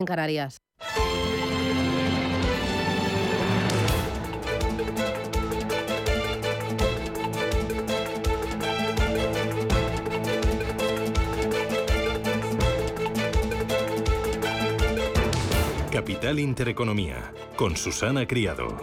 en Canarias. Capital Intereconomía, con Susana Criado.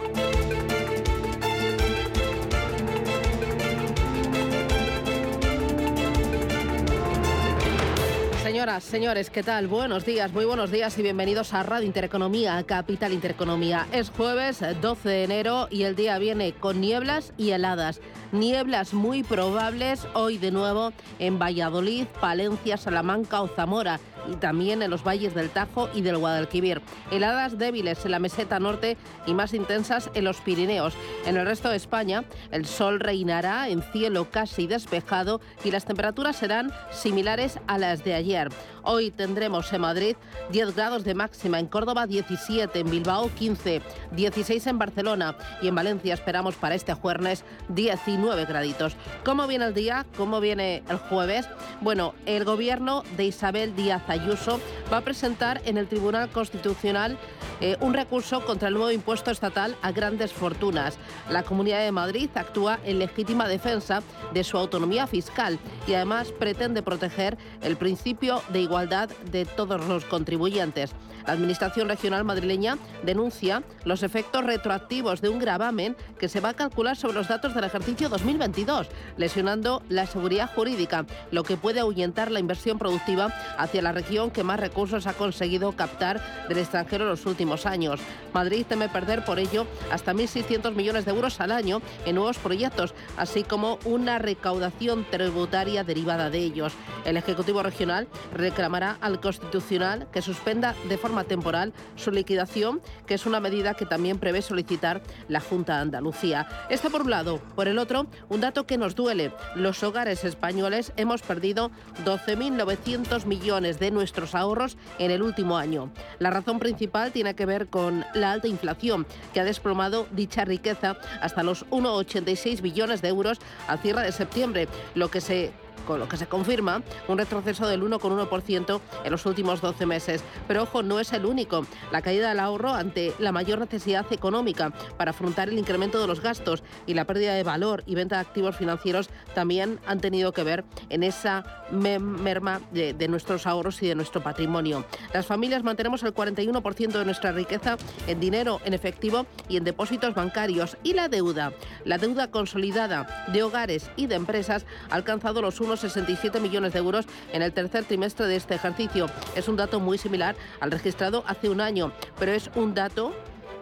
Señoras, señores, ¿qué tal? Buenos días, muy buenos días y bienvenidos a Radio Intereconomía, Capital Intereconomía. Es jueves 12 de enero y el día viene con nieblas y heladas. Nieblas muy probables hoy de nuevo en Valladolid, Palencia, Salamanca o Zamora y también en los valles del Tajo y del Guadalquivir. Heladas débiles en la meseta norte y más intensas en los Pirineos. En el resto de España, el sol reinará en cielo casi despejado y las temperaturas serán similares a las de ayer. Hoy tendremos en Madrid 10 grados de máxima, en Córdoba 17, en Bilbao 15, 16 en Barcelona y en Valencia esperamos para este jueves 19 graditos. ¿Cómo viene el día? ¿Cómo viene el jueves? Bueno, el gobierno de Isabel Díaz Ayuso va a presentar en el Tribunal Constitucional eh, un recurso contra el nuevo impuesto estatal a grandes fortunas. La Comunidad de Madrid actúa en legítima defensa de su autonomía fiscal y además pretende proteger el principio de igualdad de todos los contribuyentes. La Administración Regional Madrileña denuncia los efectos retroactivos de un gravamen que se va a calcular sobre los datos del ejercicio 2022, lesionando la seguridad jurídica, lo que puede ahuyentar la inversión productiva hacia la región que más recursos ha conseguido captar del extranjero en los últimos años. Madrid teme perder por ello hasta 1.600 millones de euros al año en nuevos proyectos, así como una recaudación tributaria derivada de ellos. El Ejecutivo Regional reclamará al Constitucional que suspenda de forma temporal su liquidación, que es una medida que también prevé solicitar la Junta de Andalucía. Esto por un lado. Por el otro, un dato que nos duele. Los hogares españoles hemos perdido 12.900 millones de nuestros ahorros en el último año. La razón principal tiene que ver con la alta inflación, que ha desplomado dicha riqueza hasta los 1,86 billones de euros a cierre de septiembre, lo que se con lo que se confirma un retroceso del 1,1% en los últimos 12 meses. Pero ojo, no es el único. La caída del ahorro ante la mayor necesidad económica para afrontar el incremento de los gastos y la pérdida de valor y venta de activos financieros también han tenido que ver en esa merma de, de nuestros ahorros y de nuestro patrimonio. Las familias mantenemos el 41% de nuestra riqueza en dinero, en efectivo y en depósitos bancarios. Y la deuda, la deuda consolidada de hogares y de empresas ha alcanzado los unos 67 millones de euros en el tercer trimestre de este ejercicio. Es un dato muy similar al registrado hace un año, pero es un dato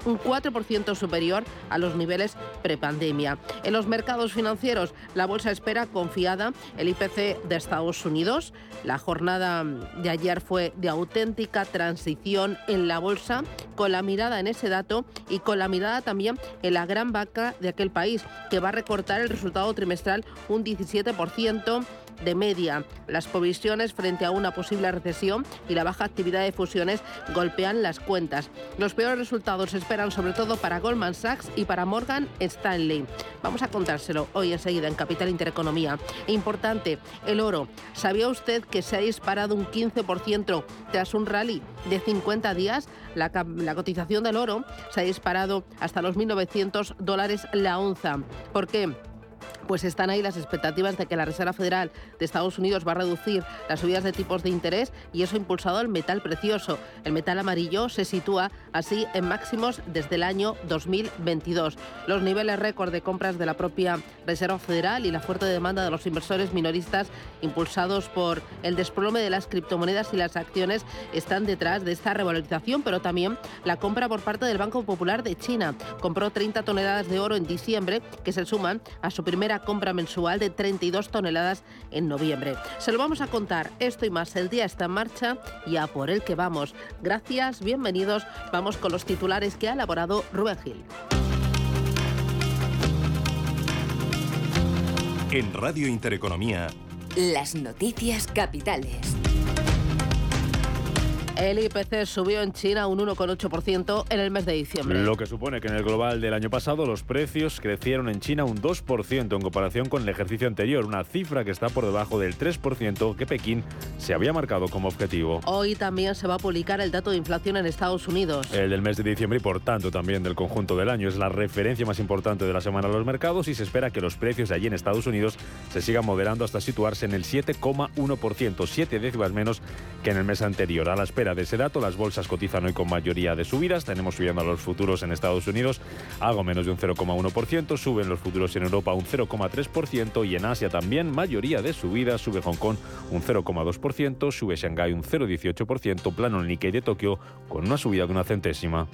un 4% superior a los niveles prepandemia. En los mercados financieros, la bolsa espera confiada el IPC de Estados Unidos. La jornada de ayer fue de auténtica transición en la bolsa, con la mirada en ese dato y con la mirada también en la gran vaca de aquel país, que va a recortar el resultado trimestral un 17% de media. Las provisiones frente a una posible recesión y la baja actividad de fusiones golpean las cuentas. Los peores resultados se esperan sobre todo para Goldman Sachs y para Morgan Stanley. Vamos a contárselo hoy enseguida en Capital Intereconomía. Importante, el oro. ¿Sabía usted que se ha disparado un 15% tras un rally de 50 días? La, la cotización del oro se ha disparado hasta los 1.900 dólares la onza. ¿Por qué? Pues están ahí las expectativas de que la Reserva Federal de Estados Unidos va a reducir las subidas de tipos de interés y eso ha impulsado el metal precioso. El metal amarillo se sitúa así en máximos desde el año 2022. Los niveles récord de compras de la propia Reserva Federal y la fuerte demanda de los inversores minoristas impulsados por el desplome de las criptomonedas y las acciones están detrás de esta revalorización, pero también la compra por parte del Banco Popular de China. Compró 30 toneladas de oro en diciembre que se suman a su primera compra mensual de 32 toneladas en noviembre. Se lo vamos a contar esto y más. El día está en marcha y a por el que vamos. Gracias, bienvenidos. Vamos con los titulares que ha elaborado Rubén Gil. En Radio Intereconomía. Las noticias capitales. El IPC subió en China un 1,8% en el mes de diciembre. Lo que supone que en el global del año pasado los precios crecieron en China un 2% en comparación con el ejercicio anterior, una cifra que está por debajo del 3% que Pekín se había marcado como objetivo. Hoy también se va a publicar el dato de inflación en Estados Unidos. El del mes de diciembre y por tanto también del conjunto del año es la referencia más importante de la semana a los mercados y se espera que los precios de allí en Estados Unidos se sigan moderando hasta situarse en el 7,1%, 7 décimas menos que en el mes anterior. A la espera de ese dato, las bolsas cotizan hoy con mayoría de subidas. Tenemos subiendo a los futuros en Estados Unidos algo menos de un 0,1%, suben los futuros en Europa un 0,3% y en Asia también mayoría de subidas. Sube Hong Kong un 0,2%, sube Shanghái un 0,18%, plano el Nikkei de Tokio con una subida de una centésima.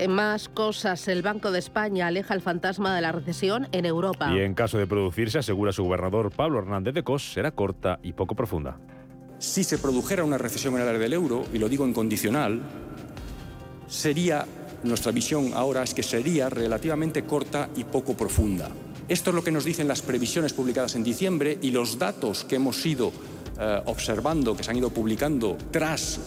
En más cosas, el Banco de España aleja el fantasma de la recesión en Europa. Y en caso de producirse, asegura su gobernador Pablo Hernández de Cos, será corta y poco profunda. Si se produjera una recesión en el área del euro, y lo digo en condicional, sería, nuestra visión ahora es que sería relativamente corta y poco profunda. Esto es lo que nos dicen las previsiones publicadas en diciembre y los datos que hemos ido eh, observando, que se han ido publicando tras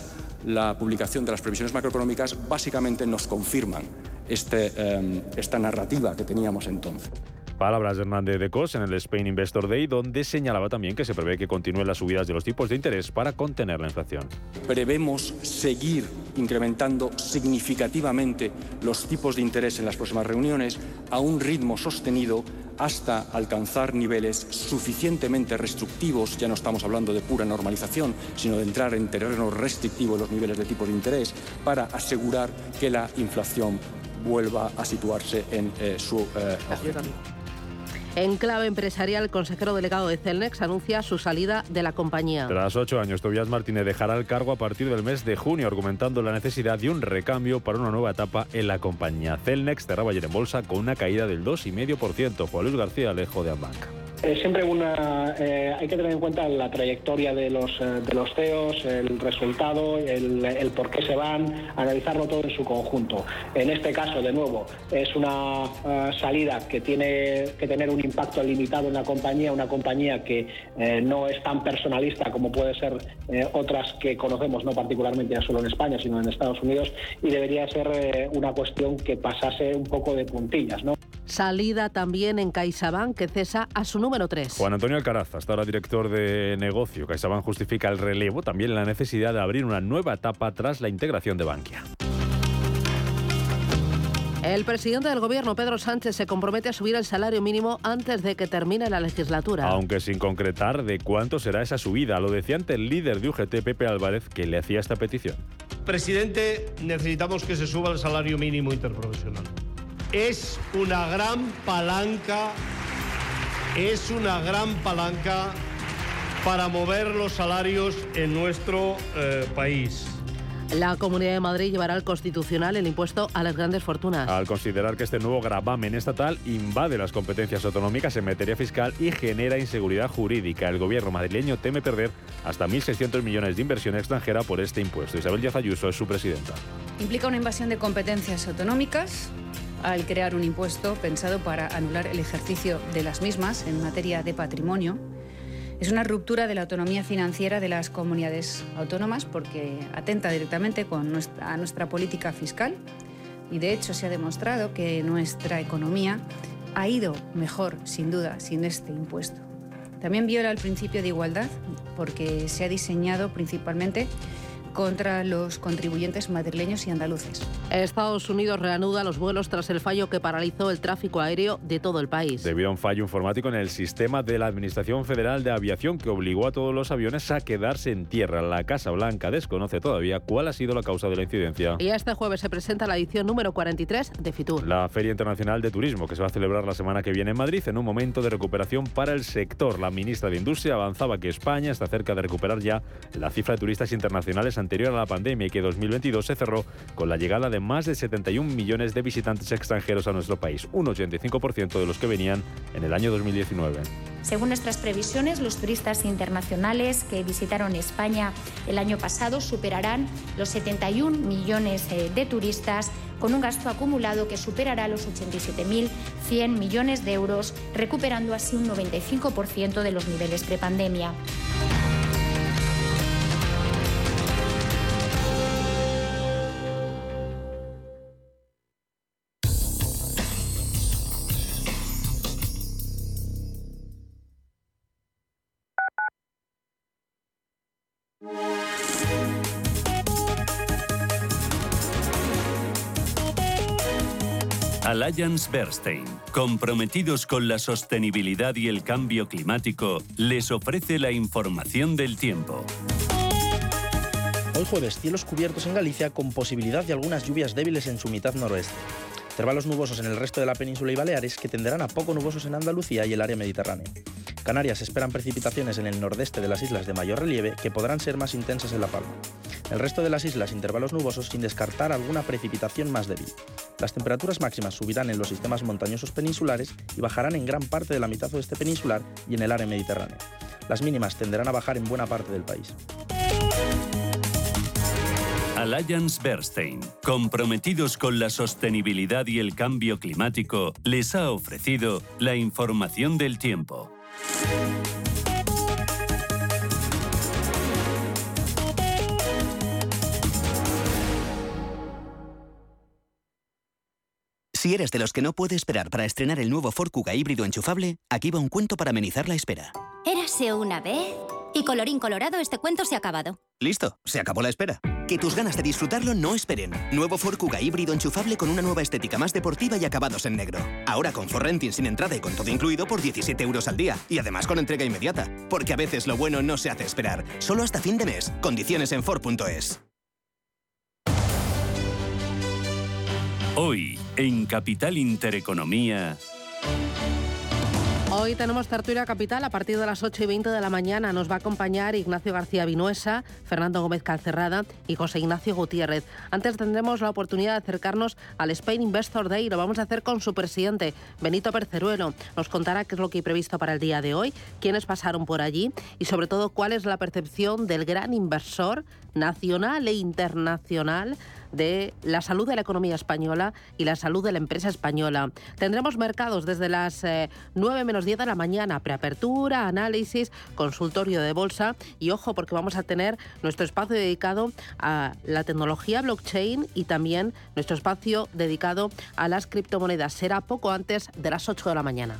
la publicación de las previsiones macroeconómicas, básicamente nos confirman este, eh, esta narrativa que teníamos entonces. Palabras de Hernández de Cos en el Spain Investor Day, donde señalaba también que se prevé que continúen las subidas de los tipos de interés para contener la inflación. Prevemos seguir incrementando significativamente los tipos de interés en las próximas reuniones a un ritmo sostenido hasta alcanzar niveles suficientemente restrictivos, ya no estamos hablando de pura normalización, sino de entrar en terreno restrictivo en los niveles de tipos de interés, para asegurar que la inflación vuelva a situarse en eh, su eh, en clave empresarial, el consejero delegado de Celnex anuncia su salida de la compañía. Tras ocho años, Tobias Martínez dejará el cargo a partir del mes de junio, argumentando la necesidad de un recambio para una nueva etapa en la compañía. Celnex cerraba ayer en bolsa con una caída del 2,5%. Juan Luis García Alejo de Ambanca. Eh, siempre una, eh, hay que tener en cuenta la trayectoria de los, eh, de los CEOs, el resultado, el, el, por qué se van, analizarlo todo en su conjunto. En este caso, de nuevo, es una salida que tiene que tener un impacto limitado en la compañía, una compañía que no es tan personalista como puede ser otras que conocemos, no particularmente ya solo en España, sino en Estados Unidos, y debería ser una cuestión que pasase un poco de puntillas. ¿no? Salida también en CaixaBank, que cesa a su número 3. Juan Antonio Alcaraz, hasta ahora director de negocio. CaixaBank justifica el relevo, también la necesidad de abrir una nueva etapa tras la integración de Bankia. El presidente del gobierno, Pedro Sánchez, se compromete a subir el salario mínimo antes de que termine la legislatura. Aunque sin concretar de cuánto será esa subida. Lo decía ante el líder de UGT, Pepe Álvarez, que le hacía esta petición. Presidente, necesitamos que se suba el salario mínimo interprofesional es una gran palanca, es una gran palanca para mover los salarios en nuestro eh, país. La Comunidad de Madrid llevará al Constitucional el impuesto a las grandes fortunas. Al considerar que este nuevo gravamen estatal invade las competencias autonómicas en materia fiscal y genera inseguridad jurídica, el gobierno madrileño teme perder hasta 1.600 millones de inversión extranjera por este impuesto. Isabel Díaz Ayuso es su presidenta. Implica una invasión de competencias autonómicas al crear un impuesto pensado para anular el ejercicio de las mismas en materia de patrimonio. Es una ruptura de la autonomía financiera de las comunidades autónomas porque atenta directamente con nuestra, a nuestra política fiscal y de hecho se ha demostrado que nuestra economía ha ido mejor, sin duda, sin este impuesto. También viola el principio de igualdad porque se ha diseñado principalmente contra los contribuyentes madrileños y andaluces. Estados Unidos reanuda los vuelos tras el fallo que paralizó el tráfico aéreo de todo el país. Debido a un fallo informático en el sistema de la Administración Federal de Aviación que obligó a todos los aviones a quedarse en tierra. La Casa Blanca desconoce todavía cuál ha sido la causa de la incidencia. Y este jueves se presenta la edición número 43 de FITUR. La Feria Internacional de Turismo que se va a celebrar la semana que viene en Madrid en un momento de recuperación para el sector. La ministra de Industria avanzaba que España está cerca de recuperar ya la cifra de turistas internacionales anterior a la pandemia y que 2022 se cerró con la llegada de más de 71 millones de visitantes extranjeros a nuestro país, un 85% de los que venían en el año 2019. Según nuestras previsiones, los turistas internacionales que visitaron España el año pasado superarán los 71 millones eh, de turistas con un gasto acumulado que superará los 87.100 millones de euros, recuperando así un 95% de los niveles prepandemia. Alliance Bernstein, comprometidos con la sostenibilidad y el cambio climático, les ofrece la información del tiempo. Hoy jueves, cielos cubiertos en Galicia con posibilidad de algunas lluvias débiles en su mitad noroeste. Intervalos nubosos en el resto de la península y Baleares que tenderán a poco nubosos en Andalucía y el área mediterránea. Canarias esperan precipitaciones en el nordeste de las islas de mayor relieve que podrán ser más intensas en La Palma. El resto de las islas intervalos nubosos sin descartar alguna precipitación más débil. Las temperaturas máximas subirán en los sistemas montañosos peninsulares y bajarán en gran parte de la mitad oeste peninsular y en el área mediterránea. Las mínimas tenderán a bajar en buena parte del país. Alliance Bernstein, comprometidos con la sostenibilidad y el cambio climático, les ha ofrecido la información del tiempo. Si eres de los que no puede esperar para estrenar el nuevo Ford Kuga híbrido enchufable, aquí va un cuento para amenizar la espera. Érase una vez y colorín colorado este cuento se ha acabado. Listo, se acabó la espera. Que tus ganas de disfrutarlo no esperen. Nuevo Ford Kuga híbrido enchufable con una nueva estética más deportiva y acabados en negro. Ahora con Renting sin entrada y con todo incluido por 17 euros al día. Y además con entrega inmediata. Porque a veces lo bueno no se hace esperar. Solo hasta fin de mes. Condiciones en Ford.es. Hoy, en Capital Intereconomía. Hoy tenemos tertulia capital a partir de las 8 y 20 de la mañana. Nos va a acompañar Ignacio García Vinuesa, Fernando Gómez Calcerrada y José Ignacio Gutiérrez. Antes tendremos la oportunidad de acercarnos al Spain Investor Day. Lo vamos a hacer con su presidente, Benito Perceruelo. Nos contará qué es lo que hay previsto para el día de hoy, quiénes pasaron por allí y sobre todo cuál es la percepción del gran inversor nacional e internacional de la salud de la economía española y la salud de la empresa española. Tendremos mercados desde las 9 eh, menos 10 de la mañana, preapertura, análisis, consultorio de bolsa y ojo porque vamos a tener nuestro espacio dedicado a la tecnología blockchain y también nuestro espacio dedicado a las criptomonedas. Será poco antes de las 8 de la mañana.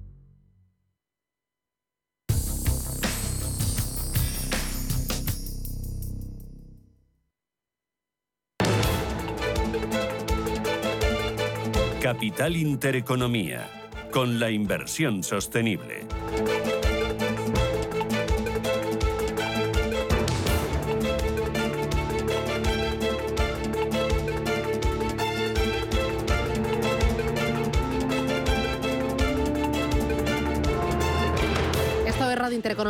Capital Intereconomía, con la inversión sostenible.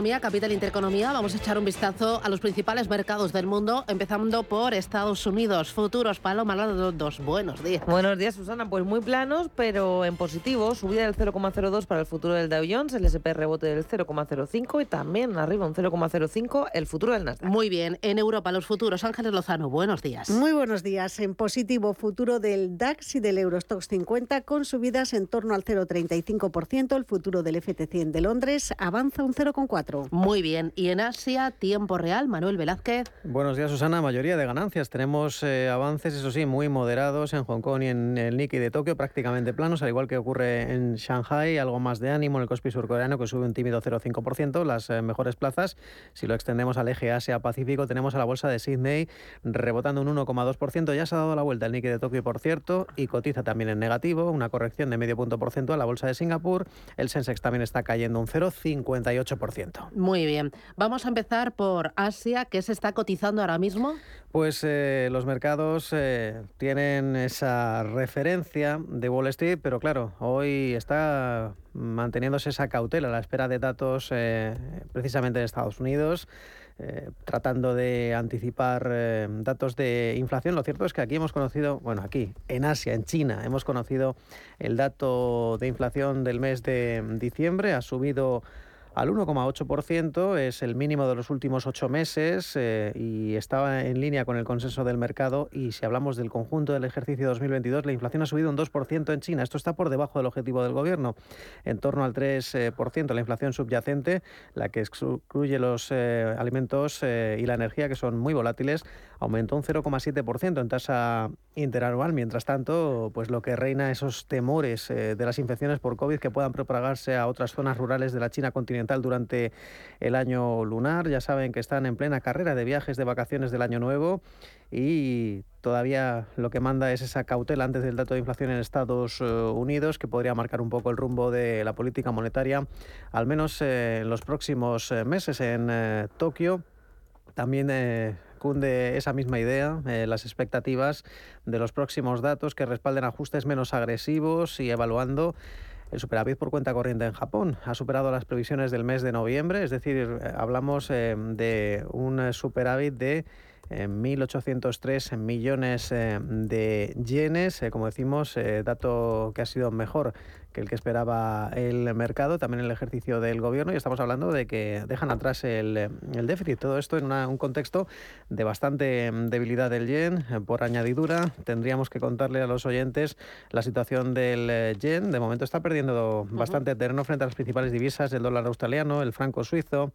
Intereconomía, Capital Intereconomía. Vamos a echar un vistazo a los principales mercados del mundo, empezando por Estados Unidos. Futuros, Paloma, los dos. Buenos días. Buenos días, Susana. Pues muy planos, pero en positivo. Subida del 0,02 para el futuro del Dow Jones, el SP rebote del 0,05 y también arriba un 0,05 el futuro del Nasdaq. Muy bien. En Europa, los futuros. Ángeles Lozano, buenos días. Muy buenos días. En positivo, futuro del DAX y del Eurostox 50 con subidas en torno al 0,35%. El futuro del FT100 de Londres avanza un 0,5%. Muy bien. Y en Asia, tiempo real, Manuel Velázquez. Buenos días, Susana. Mayoría de ganancias. Tenemos eh, avances, eso sí, muy moderados en Hong Kong y en el Nikkei de Tokio, prácticamente planos, al igual que ocurre en Shanghai. Algo más de ánimo en el Kospi surcoreano, que sube un tímido 0,5%. Las eh, mejores plazas, si lo extendemos al eje Asia-Pacífico, tenemos a la bolsa de Sydney rebotando un 1,2%. Ya se ha dado la vuelta el Nikkei de Tokio, por cierto, y cotiza también en negativo, una corrección de medio punto porcentual. La bolsa de Singapur, el Sensex también está cayendo un 0,58%. Muy bien. Vamos a empezar por Asia. ¿Qué se está cotizando ahora mismo? Pues eh, los mercados eh, tienen esa referencia de Wall Street, pero claro, hoy está manteniéndose esa cautela a la espera de datos eh, precisamente de Estados Unidos. tratando de anticipar datos de inflación. Lo cierto es que aquí hemos conocido, bueno, aquí, en Asia, en China, hemos conocido el dato de inflación del mes de diciembre. Ha subido al 1,8%, es el mínimo de los últimos ocho meses eh, y estaba en línea con el consenso del mercado. Y si hablamos del conjunto del ejercicio 2022, la inflación ha subido un 2% en China. Esto está por debajo del objetivo del gobierno, en torno al 3%. La inflación subyacente, la que excluye los eh, alimentos eh, y la energía, que son muy volátiles, aumentó un 0,7% en tasa interanual. Mientras tanto, pues lo que reina esos temores de las infecciones por COVID que puedan propagarse a otras zonas rurales de la China continental durante el año lunar. Ya saben que están en plena carrera de viajes de vacaciones del año nuevo y todavía lo que manda es esa cautela antes del dato de inflación en Estados eh, Unidos que podría marcar un poco el rumbo de la política monetaria, al menos eh, en los próximos eh, meses en Tokio. También cunde esa misma idea, las expectativas de los próximos datos que respalden ajustes menos agresivos y evaluando el superávit por cuenta corriente en Japón ha superado las previsiones del mes de noviembre, es decir, eh, hablamos eh, de un superávit de 1.803 millones eh, de yenes, como decimos, dato que ha sido mejor que el que esperaba el mercado, también el ejercicio del gobierno, y estamos hablando de que dejan atrás el, déficit. Todo esto en un contexto de bastante debilidad del yen. Por añadidura, tendríamos que contarle a los oyentes la situación del yen. De momento está perdiendo bastante terreno frente a las principales divisas, el dólar australiano, el franco suizo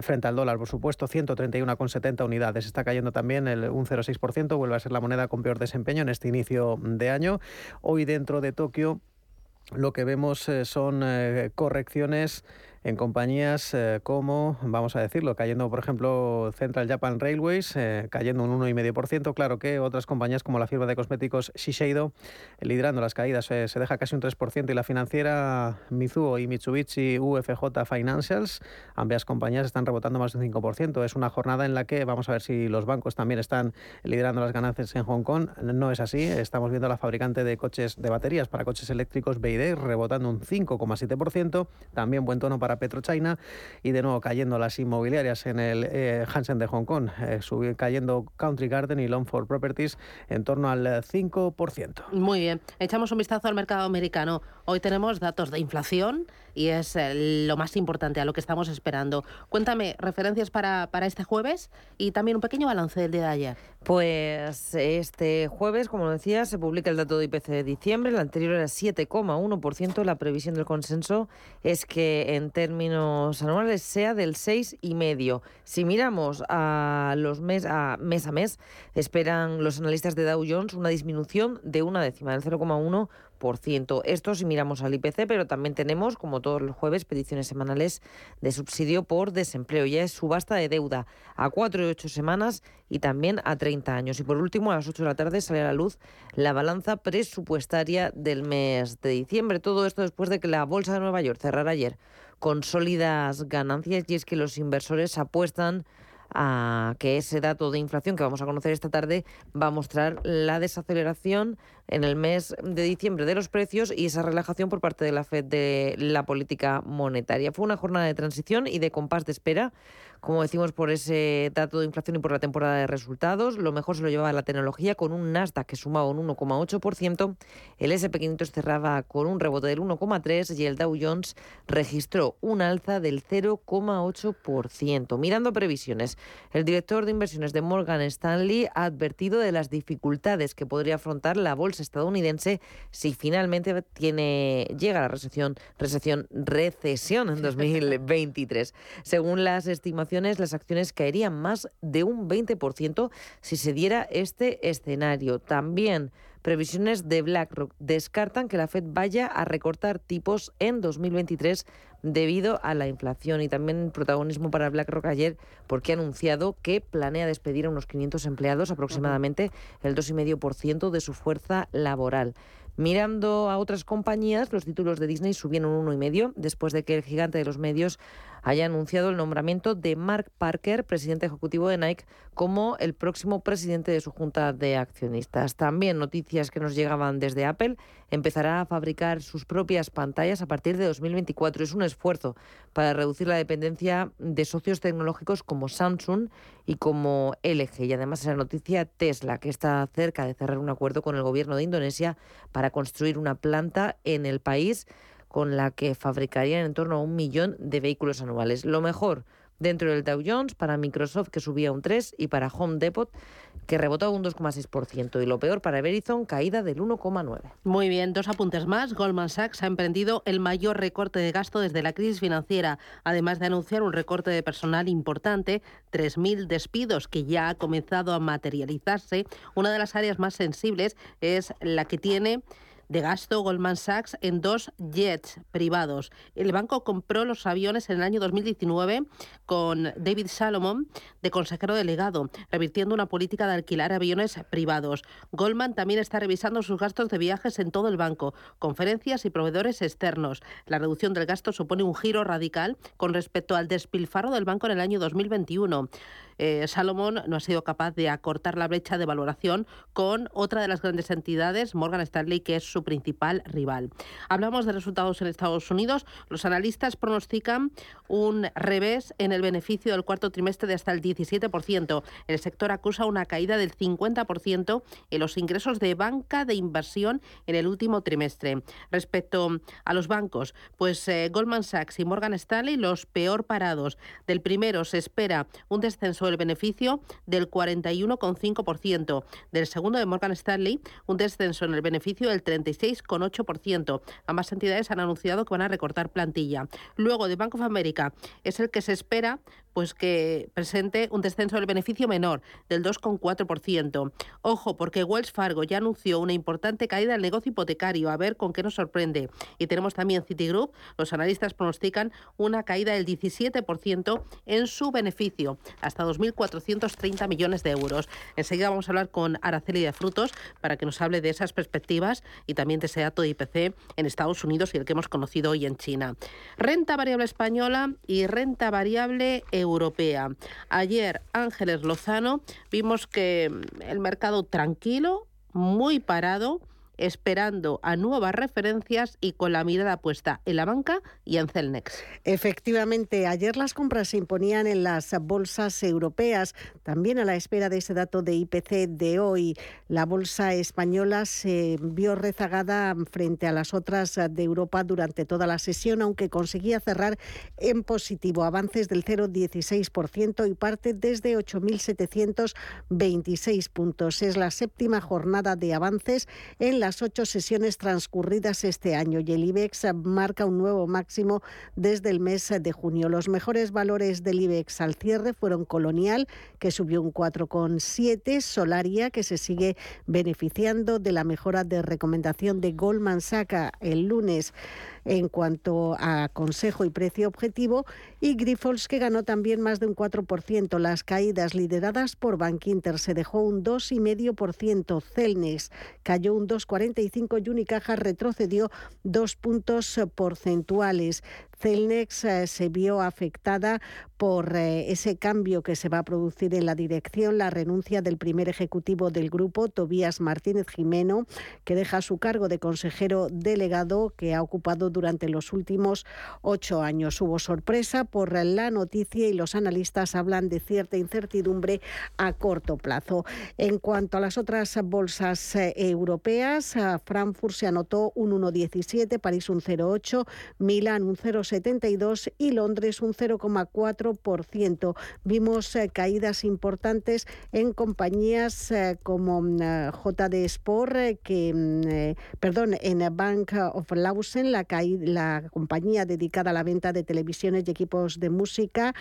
frente al dólar, por supuesto, 131,70 unidades. Está cayendo también el, un 0,6%, vuelve a ser la moneda con peor desempeño en este inicio de año. Hoy dentro de Tokio lo que vemos eh, son eh, correcciones en compañías eh, como, vamos a decirlo, cayendo, por ejemplo, Central Japan Railways, eh, cayendo un 1,5%. Claro que otras compañías como la firma de cosméticos Shiseido, liderando las caídas, eh, se deja casi un 3%. Y la financiera Mizuho y Mitsubishi UFJ Financials, ambas compañías están rebotando más de un 5%. Es una jornada en la que vamos a ver si los bancos también están liderando las ganancias en Hong Kong. No es así. Estamos viendo a la fabricante de coches de baterías para coches eléctricos BYD rebotando un 5,7%. También buen tono para PetroChina y de nuevo cayendo las inmobiliarias en el eh, Hansen de Hong Kong, eh, cayendo Country Garden y Longford Properties en torno al 5%. Muy bien, echamos un vistazo al mercado americano. Hoy tenemos datos de inflación y es eh, lo más importante, a lo que estamos esperando. Cuéntame, referencias para, para este jueves y también un pequeño balance del día de ayer. Pues este jueves, como decía, se publica el dato de IPC de diciembre, el anterior era 7,1%, la previsión del consenso es que en términos anuales sea del 6,5%. Si miramos a los mes a mes a mes, esperan los analistas de Dow Jones una disminución de una décima, del 0,1%. Esto si miramos al IPC, pero también tenemos, como todos los jueves, peticiones semanales de subsidio por desempleo. Ya es subasta de deuda a cuatro y ocho semanas y también a 30 años. Y por último, a las 8 de la tarde sale a la luz la balanza presupuestaria del mes de diciembre. Todo esto después de que la Bolsa de Nueva York cerrara ayer con sólidas ganancias y es que los inversores apuestan a que ese dato de inflación que vamos a conocer esta tarde va a mostrar la desaceleración en el mes de diciembre de los precios y esa relajación por parte de la Fed de la política monetaria. Fue una jornada de transición y de compás de espera como decimos, por ese dato de inflación y por la temporada de resultados. Lo mejor se lo llevaba la tecnología con un Nasdaq que sumaba un 1,8%, el SP500 cerraba con un rebote del 1,3% y el Dow Jones registró un alza del 0,8%. Mirando previsiones, el director de inversiones de Morgan Stanley ha advertido de las dificultades que podría afrontar la bolsa estadounidense si finalmente tiene llega la recesión, recesión, recesión en 2023. Según las estimaciones las acciones caerían más de un 20% si se diera este escenario. También previsiones de BlackRock descartan que la Fed vaya a recortar tipos en 2023 debido a la inflación y también protagonismo para BlackRock ayer porque ha anunciado que planea despedir a unos 500 empleados, aproximadamente el 2,5% de su fuerza laboral. Mirando a otras compañías, los títulos de Disney subieron un 1,5 después de que el gigante de los medios haya anunciado el nombramiento de Mark Parker, presidente ejecutivo de Nike, como el próximo presidente de su junta de accionistas. También noticias que nos llegaban desde Apple. Empezará a fabricar sus propias pantallas a partir de 2024. Es un esfuerzo para reducir la dependencia de socios tecnológicos como Samsung y como LG. Y además es la noticia Tesla, que está cerca de cerrar un acuerdo con el gobierno de Indonesia para construir una planta en el país con la que fabricarían en torno a un millón de vehículos anuales. Lo mejor dentro del Dow Jones, para Microsoft que subía un 3 y para Home Depot que rebotó un 2,6%. Y lo peor para Verizon, caída del 1,9%. Muy bien, dos apuntes más. Goldman Sachs ha emprendido el mayor recorte de gasto desde la crisis financiera, además de anunciar un recorte de personal importante, 3.000 despidos que ya ha comenzado a materializarse. Una de las áreas más sensibles es la que tiene de gasto Goldman Sachs en dos jets privados. El banco compró los aviones en el año 2019 con David Salomon de consejero delegado, revirtiendo una política de alquilar aviones privados. Goldman también está revisando sus gastos de viajes en todo el banco, conferencias y proveedores externos. La reducción del gasto supone un giro radical con respecto al despilfarro del banco en el año 2021 eh, Salomón no ha sido capaz de acortar la brecha de valoración con otra de las grandes entidades, Morgan Stanley, que es su principal rival. Hablamos de resultados en Estados Unidos. Los analistas pronostican un revés en el beneficio del cuarto trimestre de hasta el 17%. El sector acusa una caída del 50% en los ingresos de banca de inversión en el último trimestre. Respecto a los bancos, pues eh, Goldman Sachs y Morgan Stanley los peor parados. Del primero se espera un descenso el beneficio del 41,5%. Del segundo de Morgan Stanley, un descenso en el beneficio del 36,8%. Ambas entidades han anunciado que van a recortar plantilla. Luego de Bank of America es el que se espera pues que presente un descenso del beneficio menor del 2,4%. Ojo, porque Wells Fargo ya anunció una importante caída del negocio hipotecario, a ver con qué nos sorprende. Y tenemos también Citigroup, los analistas pronostican una caída del 17% en su beneficio, hasta 2.430 millones de euros. Enseguida vamos a hablar con Araceli de Frutos para que nos hable de esas perspectivas y también de ese dato de IPC en Estados Unidos y el que hemos conocido hoy en China. Renta variable española y renta variable europea. Ayer, Ángeles Lozano, vimos que el mercado tranquilo, muy parado, esperando a nuevas referencias y con la mirada puesta en la banca y en Celnex. Efectivamente, ayer las compras se imponían en las bolsas europeas, también a la espera de ese dato de IPC de hoy. La bolsa española se vio rezagada frente a las otras de Europa durante toda la sesión, aunque conseguía cerrar en positivo, avances del 0,16% y parte desde 8.726 puntos. Es la séptima jornada de avances en las ocho sesiones transcurridas este año y el IBEX marca un nuevo máximo desde el mes de junio. Los mejores valores del IBEX al cierre fueron Colonial, que subió un 4,7, Solaria, que se sigue beneficiando de la mejora de recomendación de Goldman Sachs el lunes en cuanto a consejo y precio objetivo y Grifols que ganó también más de un 4%. Las caídas lideradas por Bank Inter se dejó un 2,5%. Celnex cayó un 2,45% y Unicaja retrocedió dos puntos porcentuales. Celnex eh, se vio afectada por eh, ese cambio que se va a producir en la dirección, la renuncia del primer ejecutivo del grupo, Tobías Martínez Jimeno, que deja su cargo de consejero delegado que ha ocupado durante los últimos ocho años. Hubo sorpresa por la noticia y los analistas hablan de cierta incertidumbre a corto plazo. En cuanto a las otras bolsas eh, europeas, Frankfurt se anotó un 1,17, París un 0,8, Milán un 0,6 72 y Londres un 0,4%. Vimos eh, caídas importantes en compañías eh, como mm, eh, JD Sport, que, mm, perdón, en Bank of Lausen, la, la compañía dedicada a la venta de televisiones y equipos de música.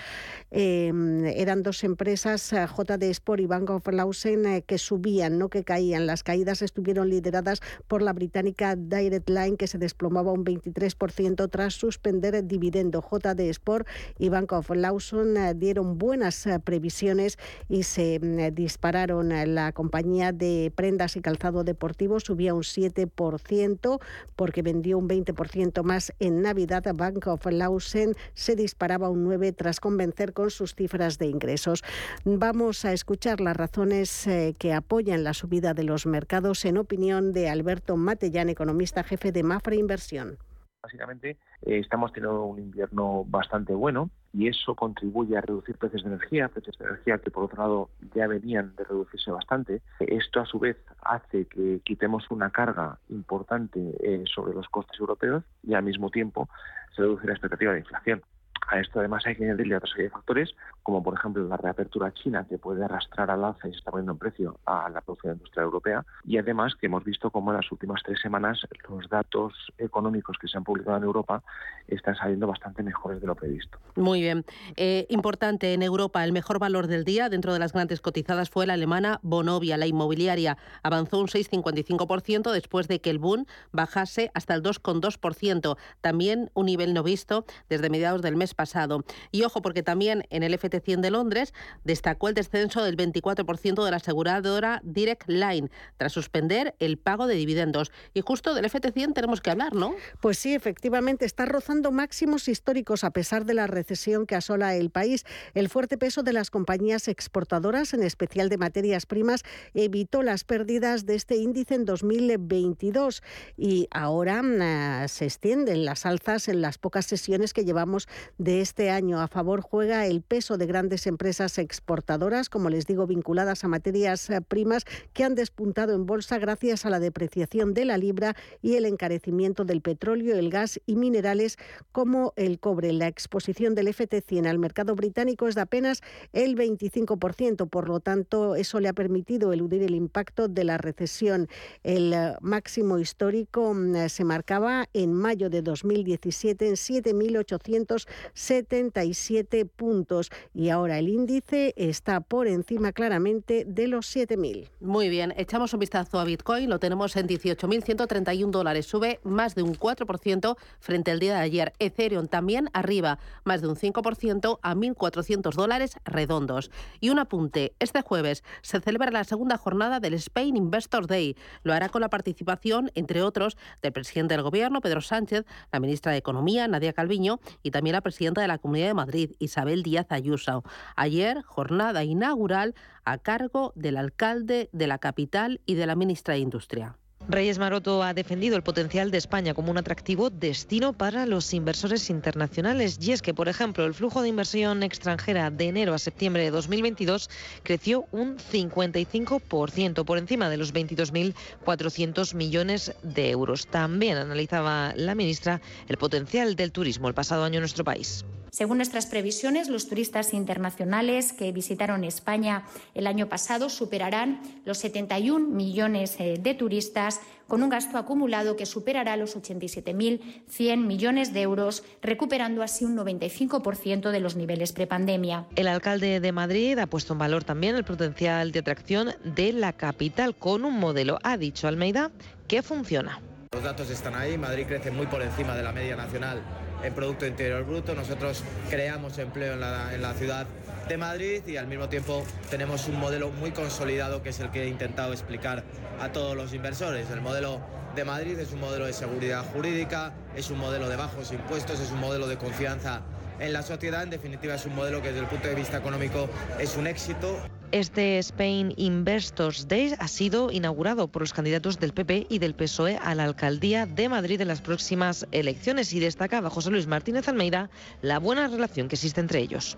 Em, eran dos empresas, JD Sport y Bank of Lausen, que subían, no que caían. Las caídas estuvieron lideradas por la británica Direct Line, que se desplomaba un 23% tras suspender dividendo. JD Sport y Bank of Lawson eh, dieron buenas eh, previsiones y se mm, dispararon. La compañía de prendas y calzado deportivo subía un 7% porque vendió un 20% más en Navidad. Bank of Lawson se disparaba un 9% tras convencer con sus cifras de ingresos. Vamos a escuchar las razones eh, que apoyan la subida de los mercados en opinión de Alberto Matellán, economista jefe de Mafra Inversión. Básicamente eh, estamos teniendo un invierno bastante bueno y eso contribuye a reducir precios de energía, precios de energía que por otro lado ya venían de reducirse bastante. Esto a su vez hace que quitemos una carga importante eh, sobre los costes europeos y al mismo tiempo se reduce la expectativa de inflación. A esto además hay que añadirle de factores, como por ejemplo la reapertura china, que puede arrastrar al alza y se está poniendo en precio a la producción industrial europea, y además que hemos visto cómo en las últimas tres semanas los datos económicos que se han publicado en Europa están saliendo bastante mejores de lo previsto. Muy bien. Eh, importante, en Europa el mejor valor del día dentro de las grandes cotizadas fue la alemana Bonovia, la inmobiliaria. Avanzó un 6,55% después de que el Bund bajase hasta el 2,2%. También un nivel no visto desde mediados del mes pasado. Y ojo, porque también en el FT100 de Londres destacó el descenso del 24% de la aseguradora Direct Line tras suspender el pago de dividendos. Y justo del FT100 tenemos que hablar, ¿no? Pues sí, efectivamente, está rozando máximos históricos a pesar de la recesión que asola el país. El fuerte peso de las compañías exportadoras, en especial de materias primas, evitó las pérdidas de este índice en 2022 y ahora mm, se extienden las alzas en las pocas sesiones que llevamos de este año. A favor juega el peso de grandes empresas exportadoras, como les digo, vinculadas a materias eh, primas que han despuntado en bolsa gracias a la depreciación de la libra y el encarecimiento del petróleo, el gas y minerales como el cobre. La exposición del FT100 al mercado británico es de apenas el 25%, por lo tanto, eso le ha permitido eludir el impacto de la recesión. El eh, máximo histórico mm, se marcaba en mayo de 2017 en 7.800 77 puntos y ahora el índice está por encima claramente de los 7.000. Muy bien, echamos un vistazo a Bitcoin, lo tenemos en 18.131 dólares, sube más de un 4% frente al día de ayer. Ethereum también arriba, más de un 5% a 1.400 dólares redondos. Y un apunte, este jueves se celebra la segunda jornada del Spain Investor Day. Lo hará con la participación, entre otros, del presidente del Gobierno, Pedro Sánchez, la ministra de Economía, Nadia Calviño, y también la presidenta de la Comunidad de Madrid, Isabel Díaz Ayuso. Ayer, jornada inaugural a cargo del alcalde de la capital y de la ministra de Industria. Reyes Maroto ha defendido el potencial de España como un atractivo destino para los inversores internacionales. Y es que, por ejemplo, el flujo de inversión extranjera de enero a septiembre de 2022 creció un 55%, por encima de los 22.400 millones de euros. También analizaba la ministra el potencial del turismo el pasado año en nuestro país. Según nuestras previsiones, los turistas internacionales que visitaron España el año pasado superarán los 71 millones eh, de turistas con un gasto acumulado que superará los 87.100 millones de euros, recuperando así un 95% de los niveles prepandemia. El alcalde de Madrid ha puesto en valor también el potencial de atracción de la capital con un modelo, ha dicho Almeida, que funciona. Los datos están ahí, Madrid crece muy por encima de la media nacional en Producto Interior Bruto. Nosotros creamos empleo en la, en la ciudad de Madrid y al mismo tiempo tenemos un modelo muy consolidado que es el que he intentado explicar a todos los inversores. El modelo de Madrid es un modelo de seguridad jurídica, es un modelo de bajos impuestos, es un modelo de confianza en la sociedad. En definitiva, es un modelo que desde el punto de vista económico es un éxito. Este Spain Investors Day ha sido inaugurado por los candidatos del PP y del PSOE a la alcaldía de Madrid en las próximas elecciones y destacaba José Luis Martínez Almeida la buena relación que existe entre ellos.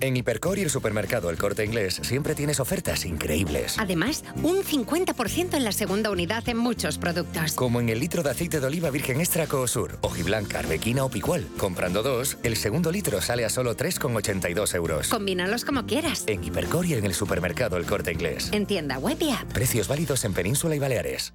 En Hipercor y el supermercado El Corte Inglés siempre tienes ofertas increíbles. Además, un 50% en la segunda unidad en muchos productos. Como en el litro de aceite de oliva virgen extra Coosur, hojiblanca, arbequina o picual. Comprando dos, el segundo litro sale a solo 3,82 euros. Combínalos como quieras. En Hipercor y en el supermercado El Corte Inglés. En tienda web y app. Precios válidos en Península y Baleares.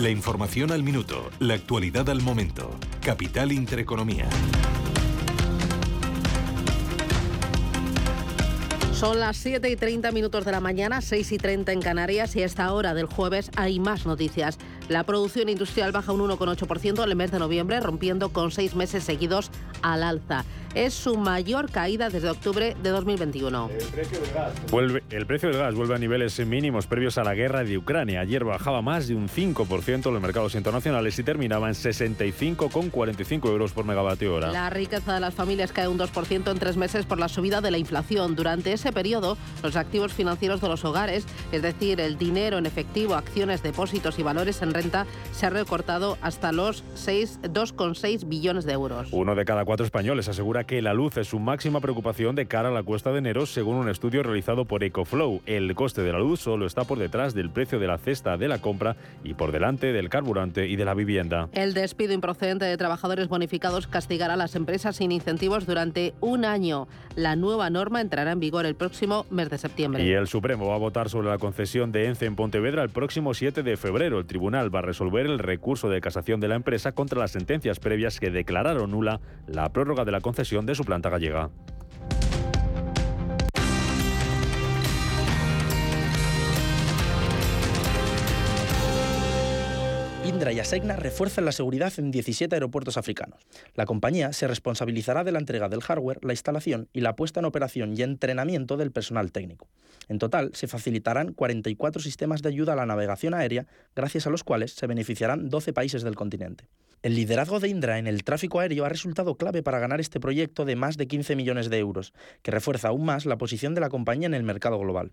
La información al minuto, la actualidad al momento. Capital Intereconomía. Son las 7 y 30 minutos de la mañana, 6 y 30 en Canarias y a esta hora del jueves hay más noticias. La producción industrial baja un 1,8% en el mes de noviembre, rompiendo con seis meses seguidos al alza. Es su mayor caída desde octubre de 2021. El precio del gas. Vuelve, el precio del gas vuelve a niveles mínimos previos a la guerra de Ucrania. Ayer bajaba más de un 5% en los mercados internacionales y terminaba en 65,45 euros por megavatio hora. La riqueza de las familias cae un 2% en tres meses por la subida de la inflación. Durante ese periodo, los activos financieros de los hogares, es decir, el dinero en efectivo, acciones, depósitos y valores en se ha recortado hasta los 2,6 billones de euros. Uno de cada cuatro españoles asegura que la luz es su máxima preocupación de cara a la cuesta de enero, según un estudio realizado por EcoFlow. El coste de la luz solo está por detrás del precio de la cesta de la compra y por delante del carburante y de la vivienda. El despido improcedente de trabajadores bonificados castigará a las empresas sin incentivos durante un año. La nueva norma entrará en vigor el próximo mes de septiembre. Y el Supremo va a votar sobre la concesión de ENCE en Pontevedra el próximo 7 de febrero. El tribunal va a resolver el recurso de casación de la empresa contra las sentencias previas que declararon nula la prórroga de la concesión de su planta gallega. Indra y Asegna refuerzan la seguridad en 17 aeropuertos africanos. La compañía se responsabilizará de la entrega del hardware, la instalación y la puesta en operación y entrenamiento del personal técnico. En total, se facilitarán 44 sistemas de ayuda a la navegación aérea, gracias a los cuales se beneficiarán 12 países del continente. El liderazgo de Indra en el tráfico aéreo ha resultado clave para ganar este proyecto de más de 15 millones de euros, que refuerza aún más la posición de la compañía en el mercado global.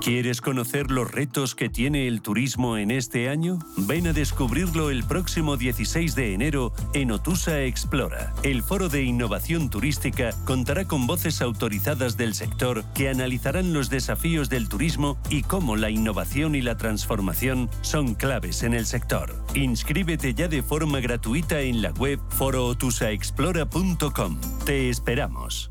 ¿Quieres conocer los retos que tiene el turismo en este año? Ven a descubrirlo el próximo 16 de enero en Otusa Explora. El foro de innovación turística contará con voces autorizadas del sector que analizarán los desafíos del turismo y cómo la innovación y la transformación son claves en el sector. Inscríbete ya de forma gratuita en la web forootusaexplora.com. Te esperamos.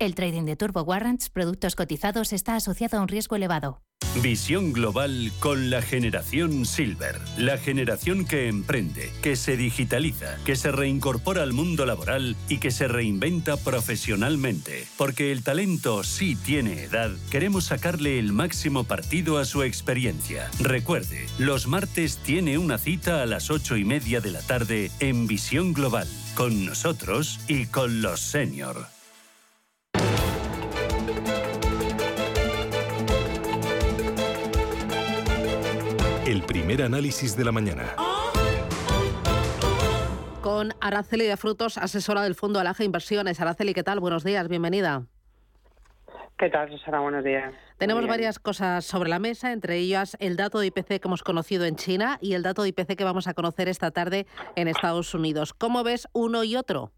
El trading de Turbo Warrants, productos cotizados, está asociado a un riesgo elevado. Visión global con la generación Silver. La generación que emprende, que se digitaliza, que se reincorpora al mundo laboral y que se reinventa profesionalmente. Porque el talento sí tiene edad, queremos sacarle el máximo partido a su experiencia. Recuerde, los martes tiene una cita a las ocho y media de la tarde en Visión Global, con nosotros y con los senior. El primer análisis de la mañana. Con Araceli de Frutos, asesora del Fondo Alaja Inversiones. Araceli, ¿qué tal? Buenos días, bienvenida. ¿Qué tal, Susana? Buenos días. Tenemos varias cosas sobre la mesa, entre ellas el dato de IPC que hemos conocido en China y el dato de IPC que vamos a conocer esta tarde en Estados Unidos. ¿Cómo ves uno y otro?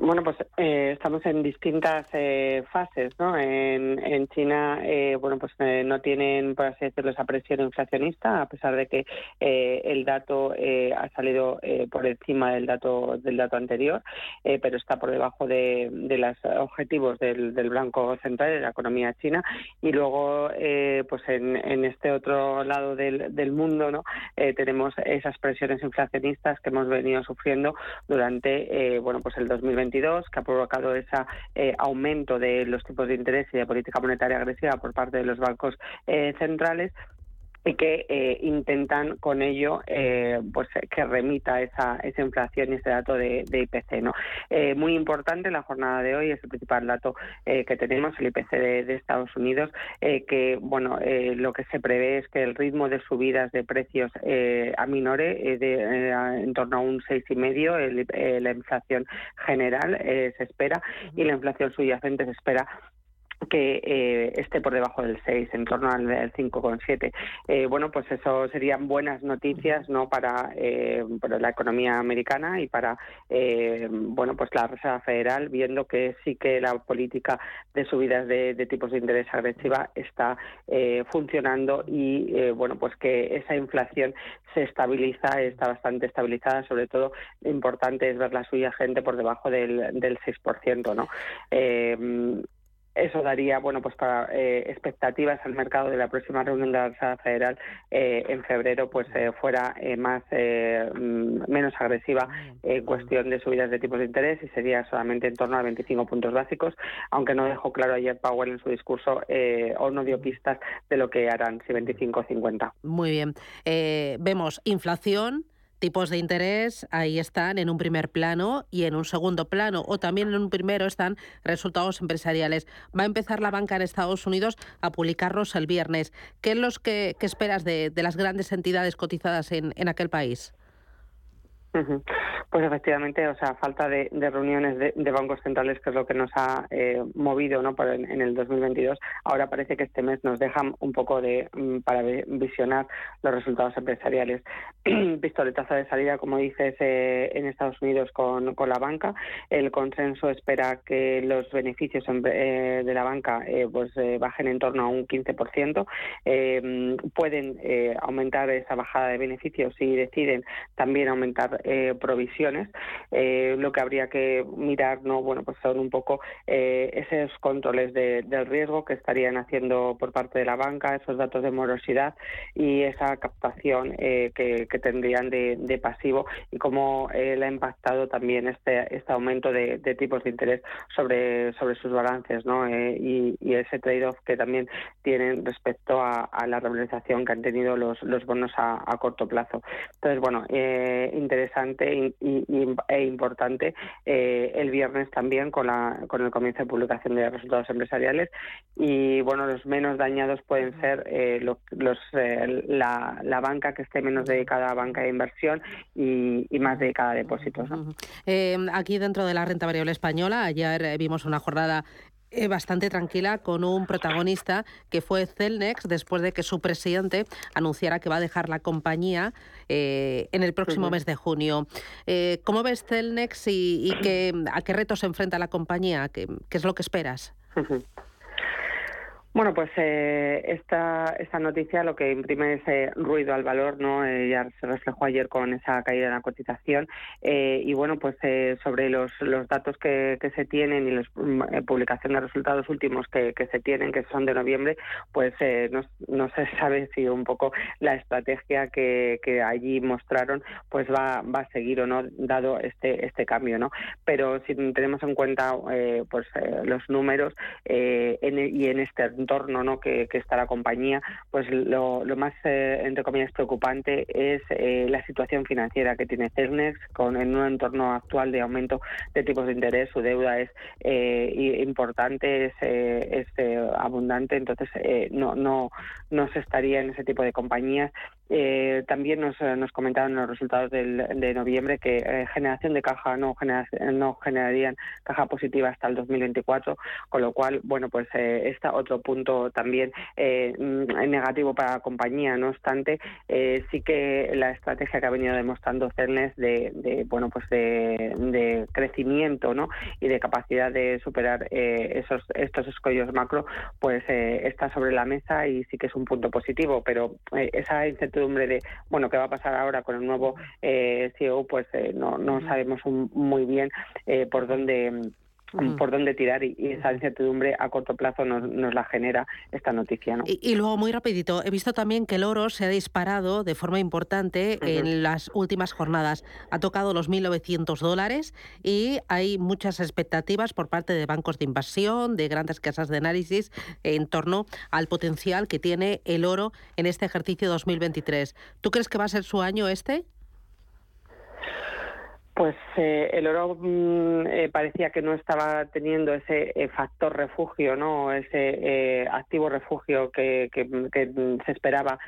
Bueno, pues eh, estamos en distintas eh, fases, ¿no? En, en China, eh, bueno, pues eh, no tienen, por así decirlo, esa presión inflacionista, a pesar de que eh, el dato eh, ha salido por encima del dato del dato anterior, pero está por debajo de, los objetivos del, del Banco Central de la economía china. Y luego, pues en, en este otro lado del, del mundo, ¿no? Tenemos esas presiones inflacionistas que hemos venido sufriendo durante, bueno, pues el 2020 que ha provocado ese eh, aumento de los tipos de interés y de política monetaria agresiva por parte de los bancos eh, centrales y que eh, intentan con ello eh, pues que remita esa, esa inflación y ese dato de, IPC no eh, muy importante la jornada de hoy es el principal dato eh, que tenemos el IPC de, Estados Unidos que bueno lo que se prevé es que el ritmo de subidas de precios aminore de, en torno a un seis y medio el, eh, la inflación general se espera y la inflación subyacente se espera que eh, esté por debajo del 6, en torno al, al 5,7. Eh, bueno, pues eso serían buenas noticias no para, eh, para la economía americana y para eh, bueno pues la Reserva Federal, viendo que sí que la política de subidas de, de tipos de interés agresiva está eh, funcionando y eh, bueno pues que esa inflación se estabiliza, está bastante estabilizada, sobre todo importante es ver la suya gente por debajo del, del 6%, ¿no? Eso daría bueno pues para eh, expectativas al mercado de la próxima reunión de la Reserva Federal eh, en febrero pues eh, fuera eh, más eh, mm, menos agresiva en cuestión de subidas de tipos de interés y sería solamente en torno a 25 puntos básicos aunque no dejó claro ayer Powell en su discurso eh, o no dio pistas de lo que harán si 25 o 50 Muy bien. Eh, vemos inflación, tipos de interés, ahí están en un primer plano y en un segundo plano, o también en un primero están resultados empresariales. Va a empezar la banca en Estados Unidos a publicarlos el viernes. ¿Qué es lo que, esperas de, de las grandes entidades cotizadas en, en aquel país? Pues efectivamente, o sea, falta de, reuniones de, bancos centrales, que es lo que nos ha eh, movido ¿no? En, el 2022. Ahora parece que este mes nos dejan un poco de um, para visionar los resultados empresariales. Pistoletazo de salida, como dices, eh, en Estados Unidos con, la banca. El consenso espera que los beneficios en, eh, de la banca eh, pues bajen en torno a un 15%. pueden aumentar esa bajada de beneficios si deciden también aumentar eh, provisiones. Eh, lo que habría que mirar, no, bueno, pues son un poco eh, esos controles de, del riesgo que estarían haciendo por parte de la banca, esos datos de morosidad y esa captación que, que, tendrían de, pasivo y cómo le ha impactado también este, este aumento de, tipos de interés sobre, sobre sus balances, ¿no? y, ese trade-off que también tienen respecto a, la revalorización que han tenido los, los bonos a, a corto plazo. Entonces, bueno, interesante y, y, e importante eh, el viernes también con, la, con el comienzo de publicación de resultados empresariales y bueno los menos dañados pueden ser eh, los, los eh, la, la, banca que esté menos dedicada a banca de inversión y, y más dedicada a depósitos. ¿no? aquí dentro de la renta variable española ayer vimos una jornada eh, bastante tranquila con un protagonista que fue Celnex después de que su presidente anunciara que va a dejar la compañía eh, en el próximo uh -huh. mes de junio. Eh, ¿Cómo ves Celnex y, y que, a qué retos se enfrenta la compañía? ¿Qué, qué es lo que esperas? Uh -huh. Bueno, pues eh, esta, esta noticia lo que imprime es eh, ruido al valor, ¿no? Eh, ya se reflejó ayer con esa caída en la cotización. Eh, y bueno, pues eh, sobre los, los datos que, que se tienen y la mm, publicación de resultados últimos que, que se tienen, que son de noviembre, pues no, no se sabe si un poco la estrategia que, que allí mostraron pues va, va a seguir o no, dado este, este cambio, ¿no? Pero si tenemos en cuenta pues los números en, y en este entorno ¿no? que, está la compañía, pues lo, lo más, eh, entre comillas, preocupante es eh, la situación financiera que tiene Celnex con en un entorno actual de aumento de tipos de interés. Su deuda es eh, importante, es, es abundante, entonces no, no, no se estaría en ese tipo de compañías eh, también nos, nos comentaron los resultados del, de noviembre que eh, generación de caja no, no generarían caja positiva hasta el 2024, con lo cual, bueno, pues eh, está otro punto también mm, negativo para la compañía. No obstante, sí que la estrategia que ha venido demostrando Cernes de, bueno, pues de, crecimiento, ¿no? Y de capacidad de superar esos estos escollos macro, pues está sobre la mesa y sí que es un punto positivo, pero esa incertidumbre de, bueno, qué va a pasar ahora con el nuevo eh, CEO, pues eh, no, no sabemos muy bien eh, por dónde por dónde tirar y, esa incertidumbre a corto plazo nos, nos la genera esta noticia. ¿no? Y, luego, muy rapidito, he visto también que el oro se ha disparado de forma importante en las últimas jornadas. Ha tocado los 1.900 dólares y hay muchas expectativas por parte de bancos de inversión, de grandes casas de análisis en torno al potencial que tiene el oro en este ejercicio 2023. ¿Tú crees que va a ser su año este? Pues eh, el oro mm, eh, parecía que no estaba teniendo ese eh, factor refugio, no, ese activo refugio que, se esperaba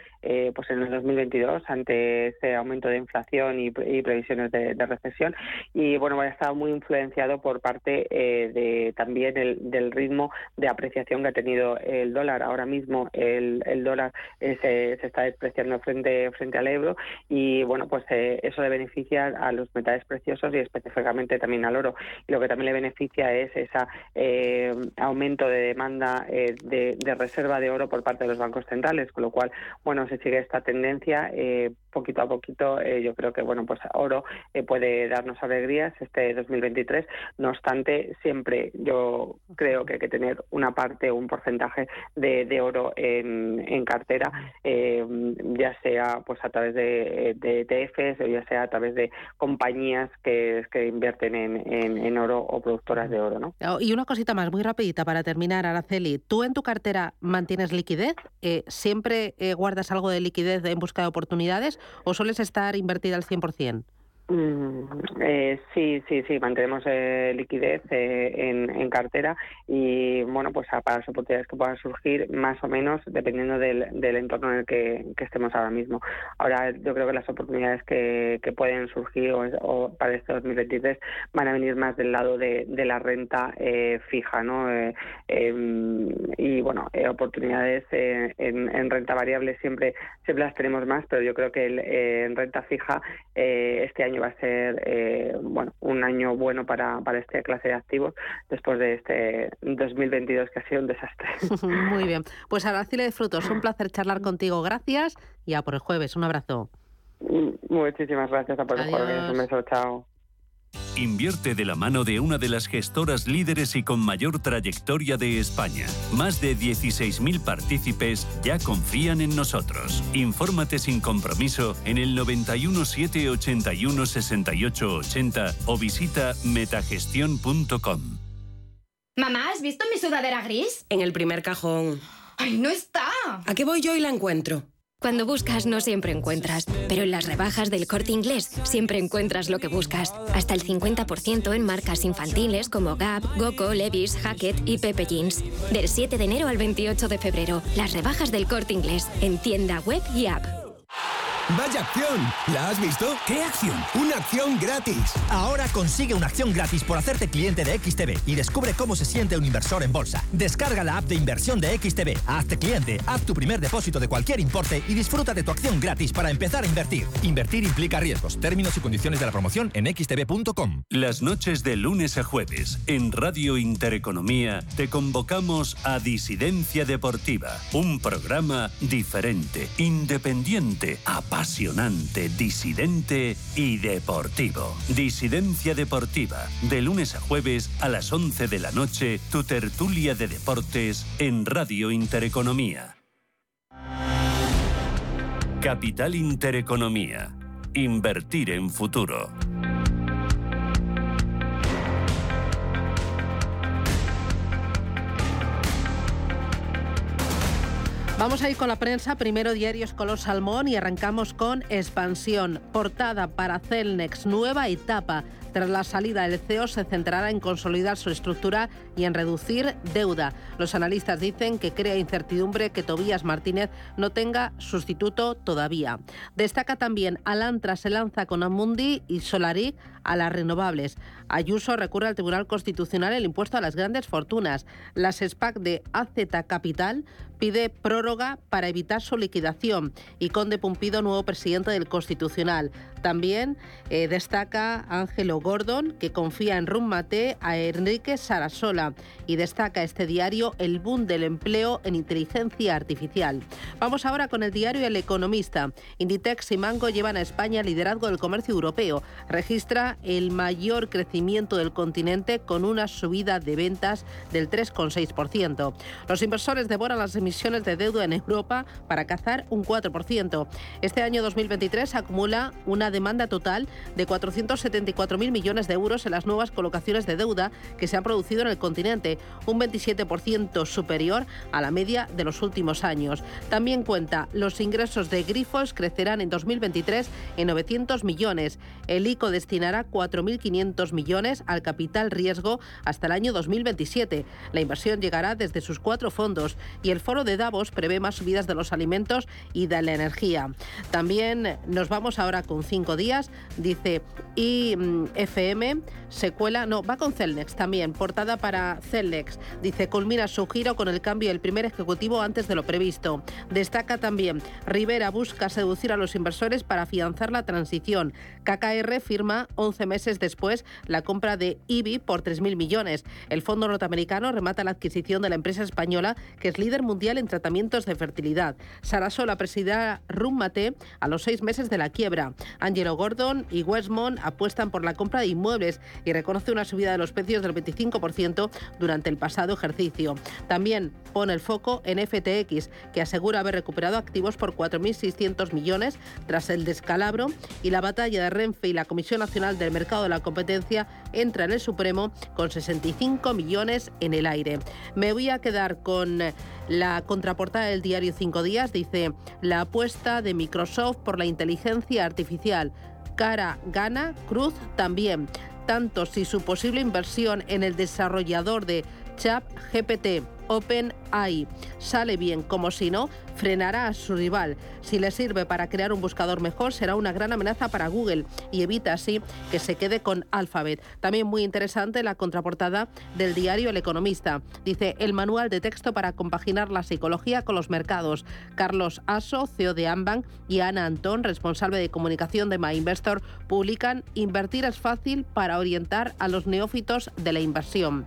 pues en el 2022 ante ese aumento de inflación y, previsiones de, recesión. Y bueno, ha estado muy influenciado por parte de también del ritmo de apreciación que ha tenido el dólar. Ahora mismo el, dólar se, está despreciando frente frente al euro y bueno, pues eso le beneficia a los metales preciosos y específicamente también al oro. Y lo que también le beneficia es ese eh, aumento de demanda eh, de, reserva de oro por parte de los bancos centrales, con lo cual, bueno, se sigue esta tendencia eh, poquito a poquito. yo creo que, bueno, pues oro puede darnos alegrías este 2023. No obstante, siempre yo creo que hay que tener una parte, un porcentaje de, oro en, cartera, ya sea pues a través de, de ETFs o ya sea a través de compañías que, que invierten en, oro o productoras de oro. ¿no? Oh, y una cosita más, muy rapidita para terminar, Araceli. ¿Tú en tu cartera mantienes liquidez? Eh, ¿Siempre eh, guardas algo de liquidez en busca de oportunidades o sueles estar invertida al 100%? Mm, eh, sí, sí, sí, mantenemos eh, liquidez eh, en, cartera y bueno, pues para las oportunidades que puedan surgir, más o menos dependiendo del, entorno en el que, estemos ahora mismo. Ahora yo creo que las oportunidades que, pueden surgir o, para este 2023 van a venir más del lado de, la renta fija, ¿no? Em, y bueno, oportunidades en, renta variable siempre, siempre las tenemos más, pero yo creo que en renta fija este año va a ser eh, bueno un año bueno para, para esta clase de activos después de este 2022 que ha sido un desastre. Muy bien. Pues Aracile de Frutos, un placer charlar contigo. Gracias y a por el jueves. Un abrazo. Muchísimas gracias a por el jueves. Un beso. Chao. Invierte de la mano de una de las gestoras líderes y con mayor trayectoria de España. Más de 16.000 partícipes ya confían en nosotros. Infórmate sin compromiso en el 91 781 68 80 o visita metagestión.com. Mamá, ¿has visto mi sudadera gris? En el primer cajón. ¡Ay, no está! ¿A qué voy yo y la encuentro? Cuando buscas no siempre encuentras, pero en las rebajas del corte inglés siempre encuentras lo que buscas. Hasta el 50% en marcas infantiles como Gap, Goco, Levis, Hackett y Pepe Jeans. Del 7 de enero al 28 de febrero, las rebajas del corte inglés en tienda web y app. ¡Vaya acción! ¿La has visto? ¿Qué acción? ¡Una acción gratis! Ahora consigue una acción gratis por hacerte cliente de XTB y descubre cómo se siente un inversor en bolsa. Descarga la app de inversión de XTB, hazte cliente, haz tu primer depósito de cualquier importe y disfruta de tu acción gratis para empezar a invertir. Invertir implica riesgos. Términos y condiciones de la promoción en xtb.com. Las noches de lunes a jueves en Radio Intereconomía te convocamos a Disidencia Deportiva, un programa diferente, independiente, apasionante apasionante, disidente y deportivo. Disidencia Deportiva, de lunes a jueves a las 11 de la noche, tu tertulia de deportes en Radio Intereconomía. Capital Intereconomía. Invertir en futuro. Vamos a ir con la prensa, primero diarios color salmón y arrancamos con expansión, portada para Celnex, nueva etapa. Tras la salida del CEO se centrará en consolidar su estructura y en reducir deuda. Los analistas dicen que crea incertidumbre que Tobías Martínez no tenga sustituto todavía. Destaca también Alantra se lanza con Amundi y Solaric a las renovables. Ayuso recurre al Tribunal Constitucional el impuesto a las grandes fortunas. Las SPAC de AZ Capital pide prórroga para evitar su liquidación y Conde Pumpido, nuevo presidente del Constitucional. También eh, destaca Ángelo Gordon, que confía en Rummate a Enrique Sarasola y destaca este diario el boom del empleo en inteligencia artificial. Vamos ahora con el diario El Economista. Inditex y Mango llevan a España el liderazgo del comercio europeo. Registra el mayor crecimiento del continente con una subida de ventas del 3,6%. Los inversores devoran las emisiones de deuda en Europa para cazar un 4%. Este año 2023 acumula una demanda total de 474.000 millones de euros en las nuevas colocaciones de deuda que se han producido en el continente, un 27% superior a la media de los últimos años. También cuenta, los ingresos de grifos crecerán en 2023 en 900 millones. El ICO destinará 4.500 millones al capital riesgo hasta el año 2027. La inversión llegará desde sus cuatro fondos y el foro de Davos prevé más subidas de los alimentos y de la energía. También nos vamos ahora con cinco días, dice IFM, se cuela, no, va con Celnex también, portada para Celnex. Dice, culmina su giro con el cambio del primer ejecutivo antes de lo previsto. Destaca también, Rivera busca seducir a los inversores para afianzar la transición. KKR firma 11 meses después la compra de IBI por 3.000 millones. El fondo norteamericano remata la adquisición de la empresa española, que es líder mundial en tratamientos de fertilidad. Sarasola presidirá Rummate a los seis meses de la quiebra. Angelo Gordon y Westmont apuestan por la compra de inmuebles y reconoce una subida de los precios del 25% durante el pasado ejercicio. También pone el foco en FTX, que asegura haber recuperado activos por 4.600 millones tras el descalabro y la batalla de Renfe y la Comisión Nacional del Mercado de la Competencia entra en el Supremo con 65 millones en el aire. Me voy a quedar con la contraportada del diario Cinco Días dice la apuesta de Microsoft por la inteligencia artificial. Cara gana, Cruz también. Tanto si su posible inversión en el desarrollador de ChatGPT OpenAI sale bien como si no, frenará a su rival. Si le sirve para crear un buscador mejor, será una gran amenaza para Google y evita así que se quede con Alphabet. También muy interesante la contraportada del diario El Economista. Dice el manual de texto para compaginar la psicología con los mercados. Carlos Aso, CEO de Ambank, y Ana Antón, responsable de comunicación de MyInvestor, publican Invertir es fácil para orientar a los neófitos de la inversión.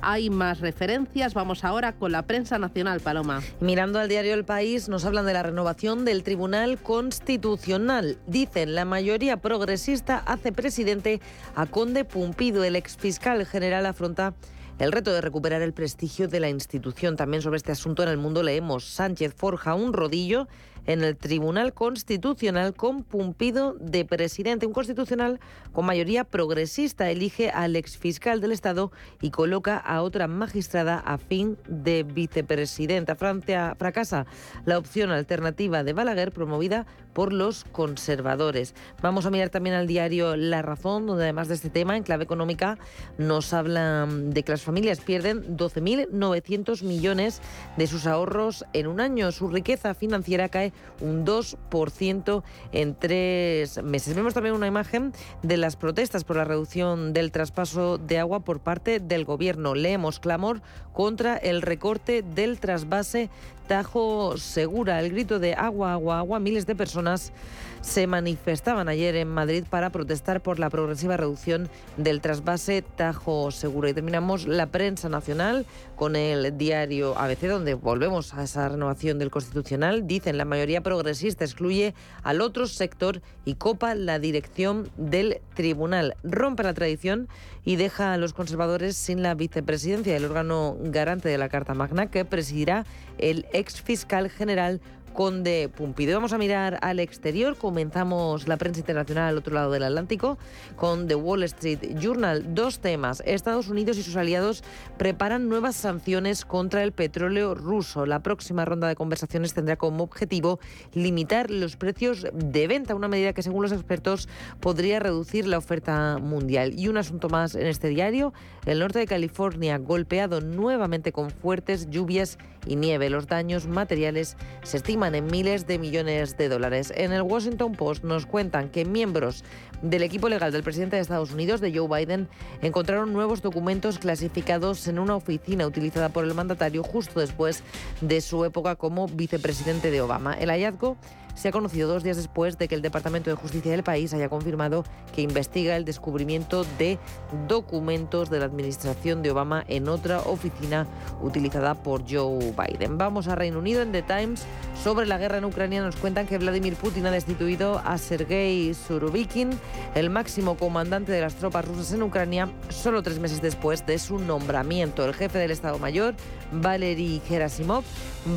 Hay más referencias. Vamos ahora con la prensa nacional, Paloma. Mirando al diario El País, nos hablan de la renovación del Tribunal Constitucional. Dicen, la mayoría progresista hace presidente a Conde Pumpido. El exfiscal general afronta el reto de recuperar el prestigio de la institución. También sobre este asunto en el mundo leemos Sánchez forja un rodillo en el Tribunal Constitucional con Pumpido de presidente. Un constitucional con mayoría progresista elige al exfiscal del Estado y coloca a otra magistrada a fin de vicepresidenta. Francia fracasa la opción alternativa de Balaguer promovida por los conservadores. Vamos a mirar también al diario La Razón, donde además de este tema, en clave económica, nos habla de que las familias pierden 12.900 millones de sus ahorros en un año. Su riqueza financiera cae un 2% en tres meses. Vemos también una imagen de las protestas por la reducción del traspaso de agua por parte del Gobierno. Leemos clamor contra el recorte del trasvase Tajo Segura. El grito de agua, agua, agua. Miles de personas se manifestaban ayer en Madrid para protestar por la progresiva reducción del trasvase Tajo Segura. Y terminamos la prensa nacional con el diario ABC, donde volvemos a esa renovación del Constitucional. Dicen la mayoría progresista excluye al otro sector y copa la dirección del tribunal. Rompe la tradición y deja a los conservadores sin la vicepresidencia del órgano garante de la Carta Magna que presidirá el ex fiscal general Conde Pumpido. Vamos a mirar al exterior. Comenzamos la prensa internacional al otro lado del Atlántico con The Wall Street Journal. Dos temas. Estados Unidos y sus aliados preparan nuevas sanciones contra el petróleo ruso. La próxima ronda de conversaciones tendrá como objetivo limitar los precios de venta, una medida que según los expertos podría reducir la oferta mundial. Y un asunto más en este diario. El norte de California golpeado nuevamente con fuertes lluvias y nieve. Los daños materiales se estiman en miles de millones de dólares. En el Washington Post nos cuentan que miembros del equipo legal del presidente de Estados Unidos, de Joe Biden, encontraron nuevos documentos clasificados en una oficina utilizada por el mandatario justo después de su época como vicepresidente de Obama. El hallazgo se ha conocido dos días después de que el Departamento de Justicia del país haya confirmado que investiga el descubrimiento de documentos de la administración de Obama en otra oficina utilizada por Joe Biden. Vamos a Reino Unido en The Times. Sobre la guerra en Ucrania nos cuentan que Vladimir Putin ha destituido a Sergei Surovikin, el máximo comandante de las tropas rusas en Ucrania, solo tres meses después de su nombramiento. El jefe del Estado Mayor, Valery Gerasimov,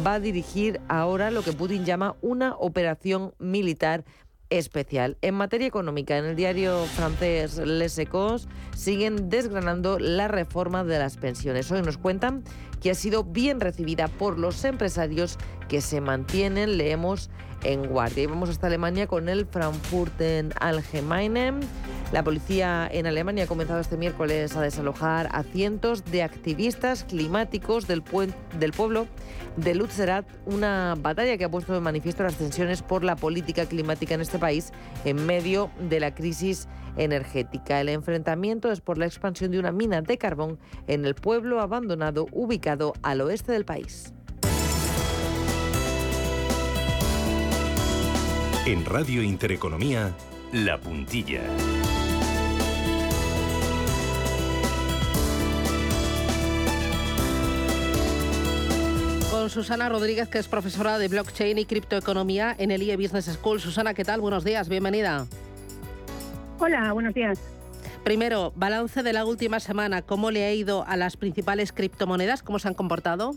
va a dirigir ahora lo que Putin llama una operación militar especial. En materia económica, en el diario francés Les Echos siguen desgranando la reforma de las pensiones. Hoy nos cuentan que ha sido bien recibida por los empresarios que se mantienen, leemos, en guardia. Y vamos hasta Alemania con el Frankfurten Allgemeine. La policía en Alemania ha comenzado este miércoles a desalojar a cientos de activistas climáticos del, del pueblo de Lutzerat, una batalla que ha puesto de manifiesto las tensiones por la política climática en este país en medio de la crisis energética. El enfrentamiento es por la expansión de una mina de carbón en el pueblo abandonado ubicado al oeste del país. En Radio Intereconomía, La Puntilla. Con Susana Rodríguez, que es profesora de blockchain y criptoeconomía en el IE Business School. Susana, ¿qué tal? Buenos días, bienvenida. Hola, buenos días. Primero, balance de la última semana. ¿Cómo le ha ido a las principales criptomonedas? ¿Cómo se han comportado?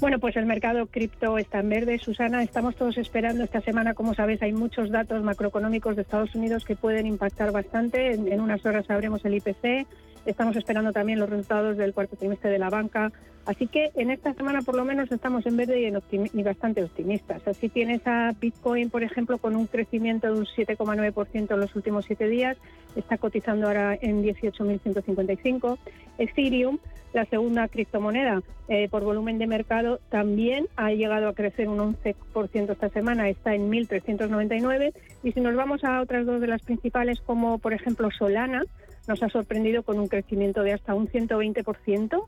Bueno, pues el mercado cripto está en verde. Susana, estamos todos esperando esta semana. Como sabes, hay muchos datos macroeconómicos de Estados Unidos que pueden impactar bastante. En, unas horas sabremos el IPC. Estamos esperando también los resultados del cuarto trimestre de la banca. Así que en esta semana por lo menos estamos en verde y, y bastante optimistas. Así tienes a Bitcoin, por ejemplo, con un crecimiento de un 7,9% en los últimos siete días. Está cotizando ahora en 18.155. Ethereum, la segunda criptomoneda eh, por volumen de mercado, también ha llegado a crecer un 11% esta semana. Está en 1.399. Y si nos vamos a otras dos de las principales, como por ejemplo Solana, nos ha sorprendido con un crecimiento de hasta un 120%.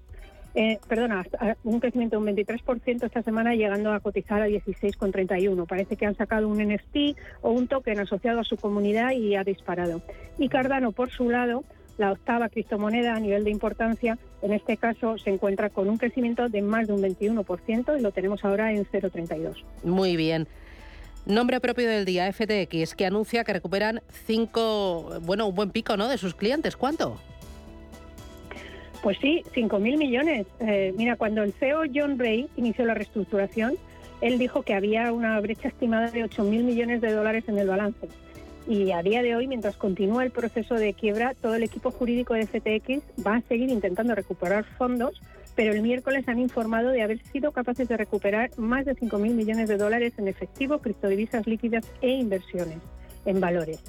Eh, perdona, un crecimiento de un 23% esta semana llegando a cotizar a 16,31. Parece que han sacado un NFT o un token asociado a su comunidad y ha disparado. Y Cardano, por su lado, la octava criptomoneda a nivel de importancia, en este caso se encuentra con un crecimiento de más de un 21% y lo tenemos ahora en 0,32. Muy bien. Nombre propio del día, FTX, que anuncia que recuperan cinco, bueno, un buen pico, ¿no? De sus clientes. ¿Cuánto? Pues sí, 5.000 millones. Eh, mira, cuando el CEO John Ray inició la reestructuración, él dijo que había una brecha estimada de 8.000 millones de dólares en el balance. Y a día de hoy, mientras continúa el proceso de quiebra, todo el equipo jurídico de FTX va a seguir intentando recuperar fondos pero el miércoles han informado de haber sido capaces de recuperar más de 5.000 millones de dólares en efectivo, criptodivisas líquidas e inversiones en valores.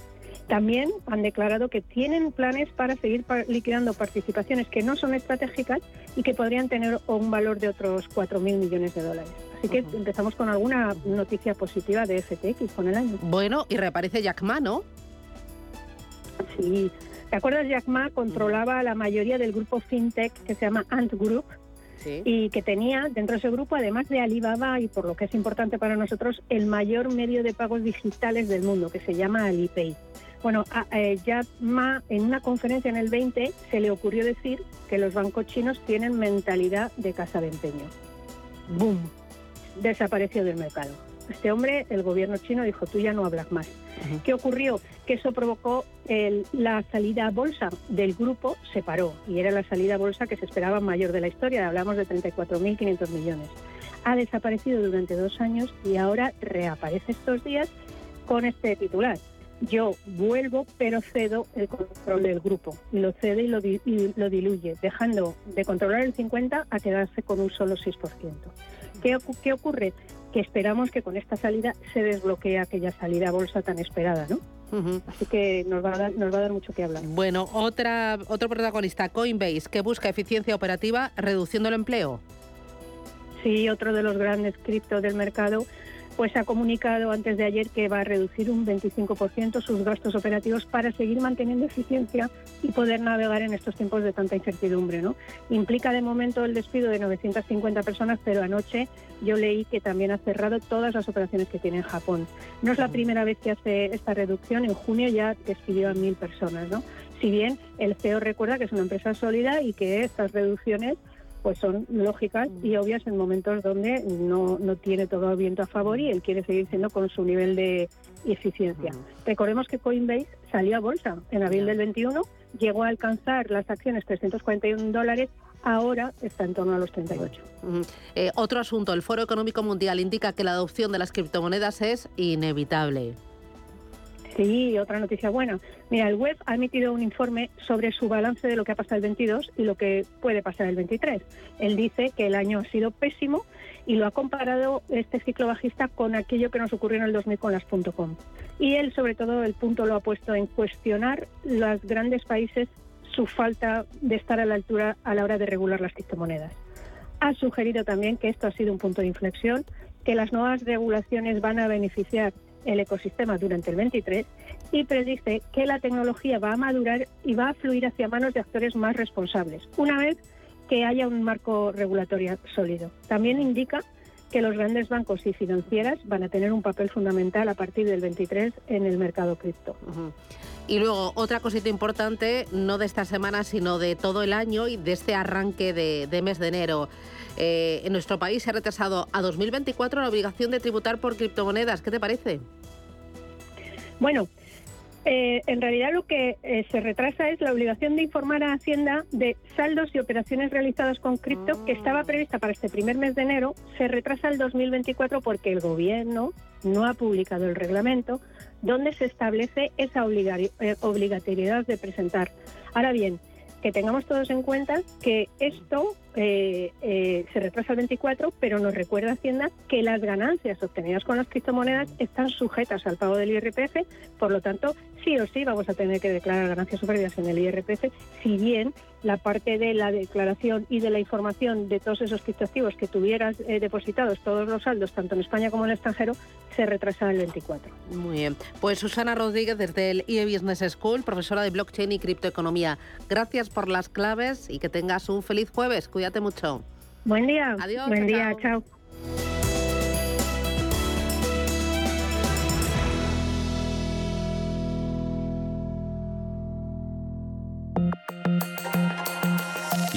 También han declarado que tienen planes para seguir liquidando participaciones que no son estratégicas y que podrían tener un valor de otros 4.000 millones de dólares. Así que empezamos con alguna noticia positiva de FTX con el año. Bueno, y reaparece Jack Ma, ¿no? Sí, ¿Te acuerdas? Jack Ma controlaba la mayoría del grupo fintech que se llama Ant Group y que tenía dentro de ese grupo, además de Alibaba y por lo que es importante para nosotros, el mayor medio de pagos digitales del mundo, que se llama Alipay. Bueno, eh, Jack Ma en una conferencia en el 20 se le ocurrió decir que los bancos chinos tienen mentalidad de casa de empeño. ¡Boom! Desapareció del mercado. Este hombre, el gobierno chino, dijo, tú ya no hablas más. ¿Qué ocurrió? Que eso provocó la salida a bolsa del grupo, se paró y era la salida a bolsa que se esperaba mayor de la historia, hablamos de 34.500 millones. ha desaparecido durante dos años y ahora reaparece estos días con este titular. Yo vuelvo, pero cedo el control del grupo. Lo cede y lo, lo diluye, dejando de controlar el 50 a quedarse con un solo 6%. ¿Qué, ¿Qué ocurre? Que esperamos que con esta salida se desbloquee aquella salida a bolsa tan esperada, ¿no? Así que nos va, a dar, nos va a dar mucho que hablar. Bueno, otra, otro protagonista, Coinbase, que busca eficiencia operativa reduciendo el empleo. Sí, otro de los grandes criptos del mercado pues ha comunicado antes de ayer que va a reducir un 25% sus gastos operativos para seguir manteniendo eficiencia y poder navegar en estos tiempos de tanta incertidumbre. ¿no? Implica de momento el despido de 950 personas, pero anoche yo leí que también ha cerrado todas las operaciones que tiene en Japón. No es la primera vez que hace esta reducción, en junio ya despidió a mil personas. ¿no? Si bien el CEO recuerda que es una empresa sólida y que estas reducciones pues son lógicas y obvias en momentos donde no, no tiene todo el viento a favor y él quiere seguir siendo con su nivel de eficiencia. Recordemos que Coinbase salió a bolsa en abril del 21, llegó a alcanzar las acciones 341 dólares ahora está en torno a los 38. Eh, otro asunto, el Foro Económico Mundial indica que la adopción de las criptomonedas es inevitable. Sí, otra noticia buena. Mira, el web ha emitido un informe sobre su balance de lo que ha pasado el 22 y lo que puede pasar el 23. Él dice que el año ha sido pésimo y lo ha comparado este ciclo bajista con aquello que nos ocurrió en el 2000 con las .com. Y él, sobre todo, el punto lo ha puesto en cuestionar los grandes países su falta de estar a la altura a la hora de regular las criptomonedas. Ha sugerido también que esto ha sido un punto de inflexión, que las nuevas regulaciones van a beneficiar el ecosistema durante el 23 y predice que la tecnología va a madurar y va a fluir hacia manos de actores más responsables, una vez que haya un marco regulatorio sólido. También indica que los grandes bancos y financieras van a tener un papel fundamental a partir del 23 en el mercado cripto. Y luego, otra cosita importante, no de esta semana, sino de todo el año y de este arranque de, mes de enero. Eh, en nuestro país se ha retrasado a 2024 la obligación de tributar por criptomonedas. ¿Qué te parece? Bueno, eh, en realidad lo que eh, se retrasa es la obligación de informar a Hacienda de saldos y operaciones realizadas con cripto que estaba prevista para este primer mes de enero. Se retrasa al 2024 porque el gobierno no ha publicado el reglamento donde se establece esa obligatoriedad de presentar. Ahora bien, que tengamos todos en cuenta que esto eh, eh, se retrasa al 24, pero nos recuerda Hacienda que las ganancias obtenidas con las criptomonedas están sujetas al pago del IRPF, por lo tanto, sí o sí vamos a tener que declarar ganancias o pérdidas en el IRPF, si bien la parte de la declaración y de la información de todos esos criptoactivos que tuvieras eh, depositados, todos los saldos, tanto en España como en el extranjero, se retrasa al 24. Muy bien. Pues Susana Rodríguez, desde el IE Business School, profesora de blockchain y criptoeconomía. Gracias por las claves y que tengas un feliz jueves. Cuídate mucho. Buen día. Adiós. Buen día. chao.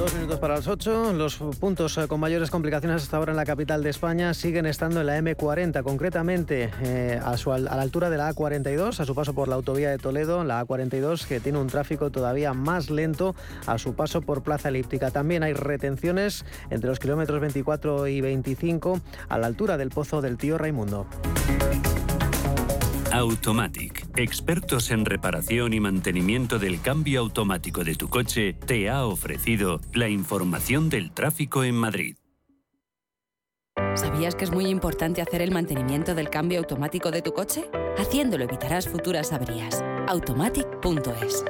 Dos minutos para las ocho. Los puntos eh, con mayores complicaciones hasta ahora en la capital de España siguen estando en la M40, concretamente eh, a, a, la altura de la A42, a su paso por la autovía de Toledo, la A42 que tiene un tráfico todavía más lento a su paso por Plaza Elíptica. También hay retenciones entre los kilómetros 24 y 25 a la altura del Pozo del Tío Raimundo. Automatic, expertos en reparación y mantenimiento del cambio automático de tu coche, te ha ofrecido la información del tráfico en Madrid. ¿Sabías que es muy importante hacer el mantenimiento del cambio automático de tu coche? Haciéndolo evitarás futuras averías. Automatic.es.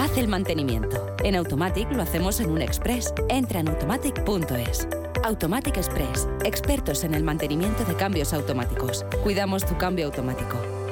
Haz el mantenimiento. En Automatic lo hacemos en un express. Entra en automatic.es. Automatic Express. Expertos en el mantenimiento de cambios automáticos. Cuidamos tu cambio automático.